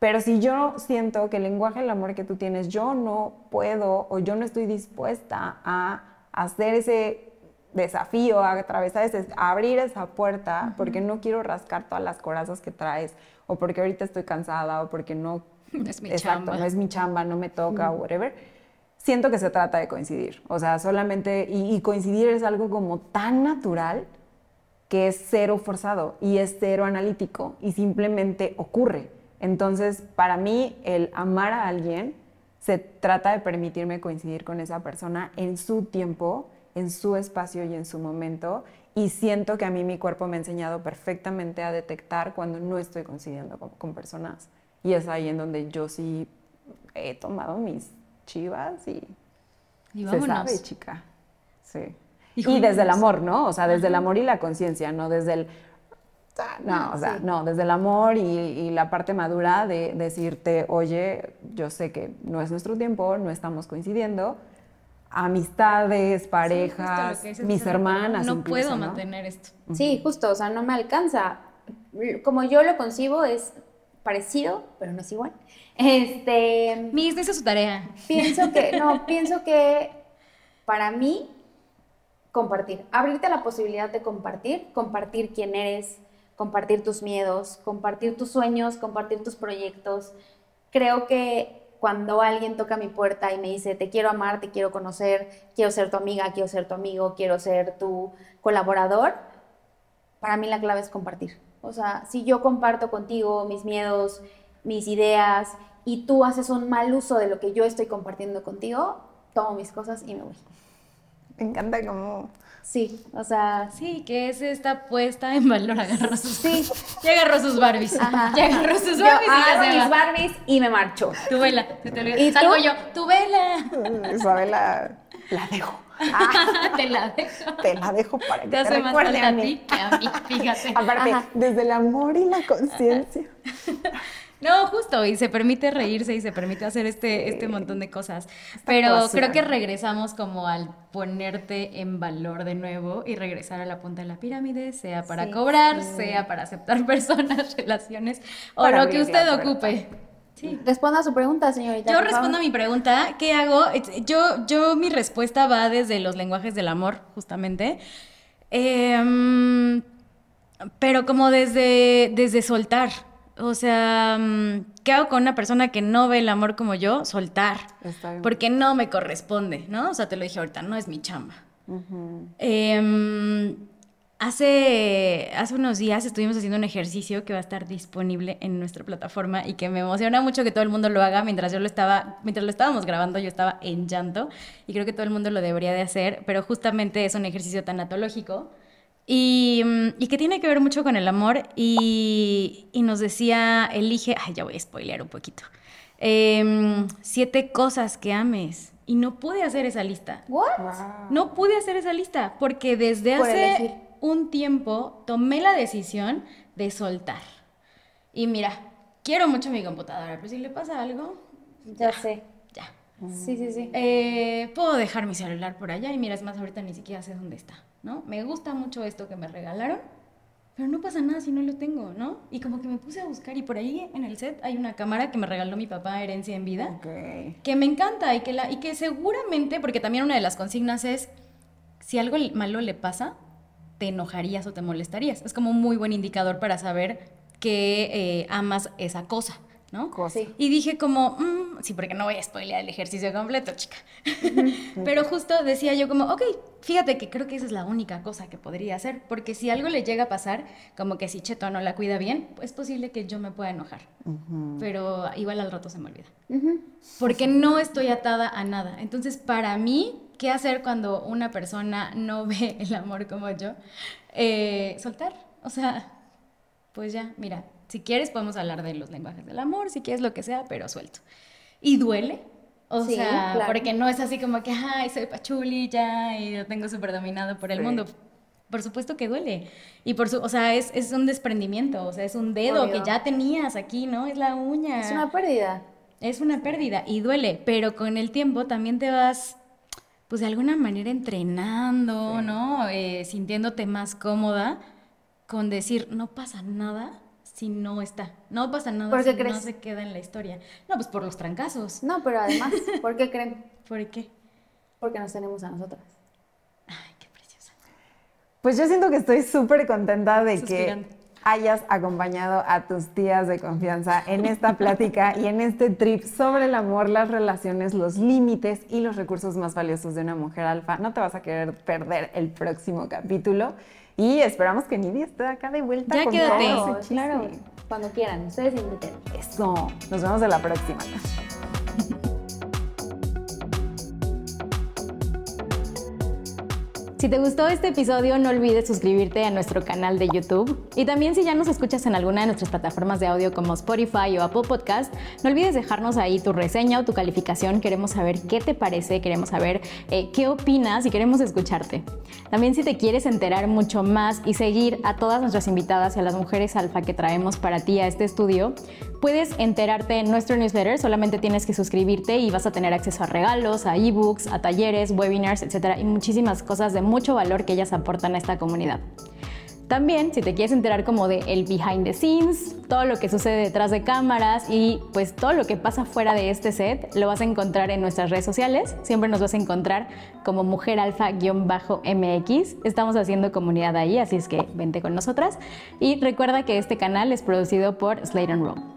Pero si yo siento que el lenguaje del amor que tú tienes, yo no puedo o yo no estoy dispuesta a hacer ese desafío, a atravesar ese, a abrir esa puerta, porque no quiero rascar todas las corazas que traes, o porque ahorita estoy cansada, o porque no, [LAUGHS] es mi exacto, chamba. no es mi chamba, no me toca, o whatever. Siento que se trata de coincidir. O sea, solamente, y, y coincidir es algo como tan natural que es cero forzado y es cero analítico y simplemente ocurre. Entonces, para mí, el amar a alguien se trata de permitirme coincidir con esa persona en su tiempo, en su espacio y en su momento. Y siento que a mí mi cuerpo me ha enseñado perfectamente a detectar cuando no estoy coincidiendo con, con personas. Y es ahí en donde yo sí he tomado mis chivas y, Y se sabe, chica. Sí. Y Y, desde el amor, ¿no? O sea, desde el amor y la conciencia, no desde el... No, o sea, Sí. no, desde el amor y, y la parte madura de decirte, oye, yo sé que no es nuestro tiempo, no estamos coincidiendo. Amistades, parejas, dices, mis hermanas. No incluso, puedo ¿no? mantener esto. Sí, justo, o sea, no me alcanza. Como yo lo concibo es parecido, pero no es igual. Este, Miss, esa es su tarea. pienso que, [LAUGHS] no, pienso que para mí, compartir, abrirte a la posibilidad de compartir, compartir quién eres, compartir tus miedos, compartir tus sueños, compartir tus proyectos. Creo que cuando alguien toca mi puerta y me dice, te quiero amar, te quiero conocer, quiero ser tu amiga, quiero ser tu amigo, quiero ser tu colaborador, para mí la clave es compartir. O sea, si yo comparto contigo mis miedos, mis ideas, y tú haces un mal uso de lo que yo estoy compartiendo contigo, tomo mis cosas y me voy. Me encanta como... Sí, o sea, Sí, que es esta puesta en valor. Agarró sus, sí. [LAUGHS] ya agarró sus Barbies. Ajá. Ya agarró sus Yo Barbies se mis va. Barbies y me marcho. Tu vela. Se te olvidó. ¿Y tú? Salgo yo. Tu vela. Isabela, la dejo. [LAUGHS] te la dejo. Te la dejo para que Te te, hace más falta a a mí. ti que a mí, fíjate. [LAUGHS] Aparte, Ajá. desde el amor y la conciencia. No, justo, y se permite reírse y se permite hacer este, este montón de cosas. Pero creo que regresamos como al ponerte en valor de nuevo y regresar a la punta de la pirámide, sea para Sí. cobrar, sea para aceptar [LAUGHS] personas, relaciones o Para lo que usted ocupe. Sí. Responda a su pregunta, señorita. Yo respondo a mi pregunta, ¿qué hago? Yo, yo mi respuesta va desde los lenguajes del amor, justamente. Em, pero como desde, desde soltar. O sea, mm, ¿qué hago con una persona que no ve el amor como yo? Soltar. Está bien. Porque no me corresponde, ¿no? O sea, te lo dije ahorita, no es mi chamba. Em, hace, hace unos días estuvimos haciendo un ejercicio que va a estar disponible en nuestra plataforma y que me emociona mucho que todo el mundo lo haga. Mientras yo lo estaba, mientras lo estábamos grabando, yo estaba en llanto y creo que todo el mundo lo debería de hacer, pero justamente es un ejercicio tanatológico y, mm, y que tiene que ver mucho con el amor y, y nos decía, elige, ay, ya voy a spoilear un poquito, Em, siete cosas que ames. Y no pude hacer esa lista. ¿What? Wow. No pude hacer esa lista porque desde Por hace elegir. un tiempo tomé la decisión de soltar. Y mira, quiero mucho mi computadora, pero si le pasa algo, Ya sé. ya. Sí, sí, sí. Eh, puedo dejar mi celular por allá y mira, es más, ahorita ni siquiera sé dónde está, ¿no? Me gusta mucho esto que me regalaron, pero no pasa nada si no lo tengo, ¿no? Y como que me puse a buscar y por ahí en el set hay una cámara que me regaló mi papá, herencia en vida que me encanta y que, la, y que seguramente, porque también una de las consignas es, si algo malo le pasa, te enojarías o te molestarías. Es como un muy buen indicador para saber que eh, amas esa cosa, ¿no? Cosa. Sí. Y dije como, mm, sí, porque no voy a spoilear el ejercicio completo, chica. [LAUGHS] Pero justo decía yo como, ok, fíjate que creo que esa es la única cosa que podría hacer, porque si algo le llega a pasar, como que si Cheto no la cuida bien, es posible que yo me pueda enojar. Pero igual al rato se me olvida porque no estoy atada a nada. Entonces, para mí, ¿qué hacer cuando una persona no [LAUGHS] ve el amor como yo? Eh, soltar. O sea, pues ya, mira, si quieres podemos hablar de los lenguajes del amor, si quieres lo que sea, pero suelto. Y duele. O Sí, sea, claro. porque no es así como que, ay, soy pachuli ya y lo tengo súper dominado por el Sí. mundo. Por supuesto que duele. Y por su, o sea, es, es un desprendimiento, o sea, es un dedo Obvio. que ya tenías aquí, ¿no? Es la uña. Es una pérdida. Es una pérdida y duele, pero con el tiempo también te vas, pues de alguna manera entrenando, ¿no? Eh, sintiéndote más cómoda con decir, no pasa nada si no está. No pasa nada ¿Por si qué no crees? se queda en la historia. No, pues por los trancazos. No, pero además, ¿por qué creen? [LAUGHS] ¿Por qué? Porque nos tenemos a nosotras. Ay, qué preciosa. Pues yo siento que estoy súper contenta de Suspirando. que hayas acompañado a tus tías de confianza en esta plática y en este trip sobre el amor, las relaciones, los límites y los recursos más valiosos de una mujer alfa. No te vas a querer perder el próximo capítulo y esperamos que Nidia esté acá de vuelta. Ya con quédate. Claro. Cuando quieran, ustedes inviten. Eso. Nos vemos en la próxima. Si te gustó este episodio, no olvides suscribirte a nuestro canal de YouTube. Y también si ya nos escuchas en alguna de nuestras plataformas de audio como Spotify o Apple Podcast, no olvides dejarnos ahí tu reseña o tu calificación. Queremos saber qué te parece, queremos saber eh, qué opinas y queremos escucharte. También si te quieres enterar mucho más y seguir a todas nuestras invitadas y a las mujeres alfa que traemos para ti a este estudio, puedes enterarte en nuestro newsletter. Solamente tienes que suscribirte y vas a tener acceso a regalos, a ebooks, a talleres, webinars, etcétera, y muchísimas cosas de mucho valor que ellas aportan a esta comunidad. También, si te quieres enterar como de el behind the scenes, todo lo que sucede detrás de cámaras y pues todo lo que pasa fuera de este set, lo vas a encontrar en nuestras redes sociales. Siempre nos vas a encontrar como Mujer Alfa-MX. Estamos haciendo comunidad ahí, así es que vente con nosotras. Y recuerda que este canal es producido por Slate and Roll.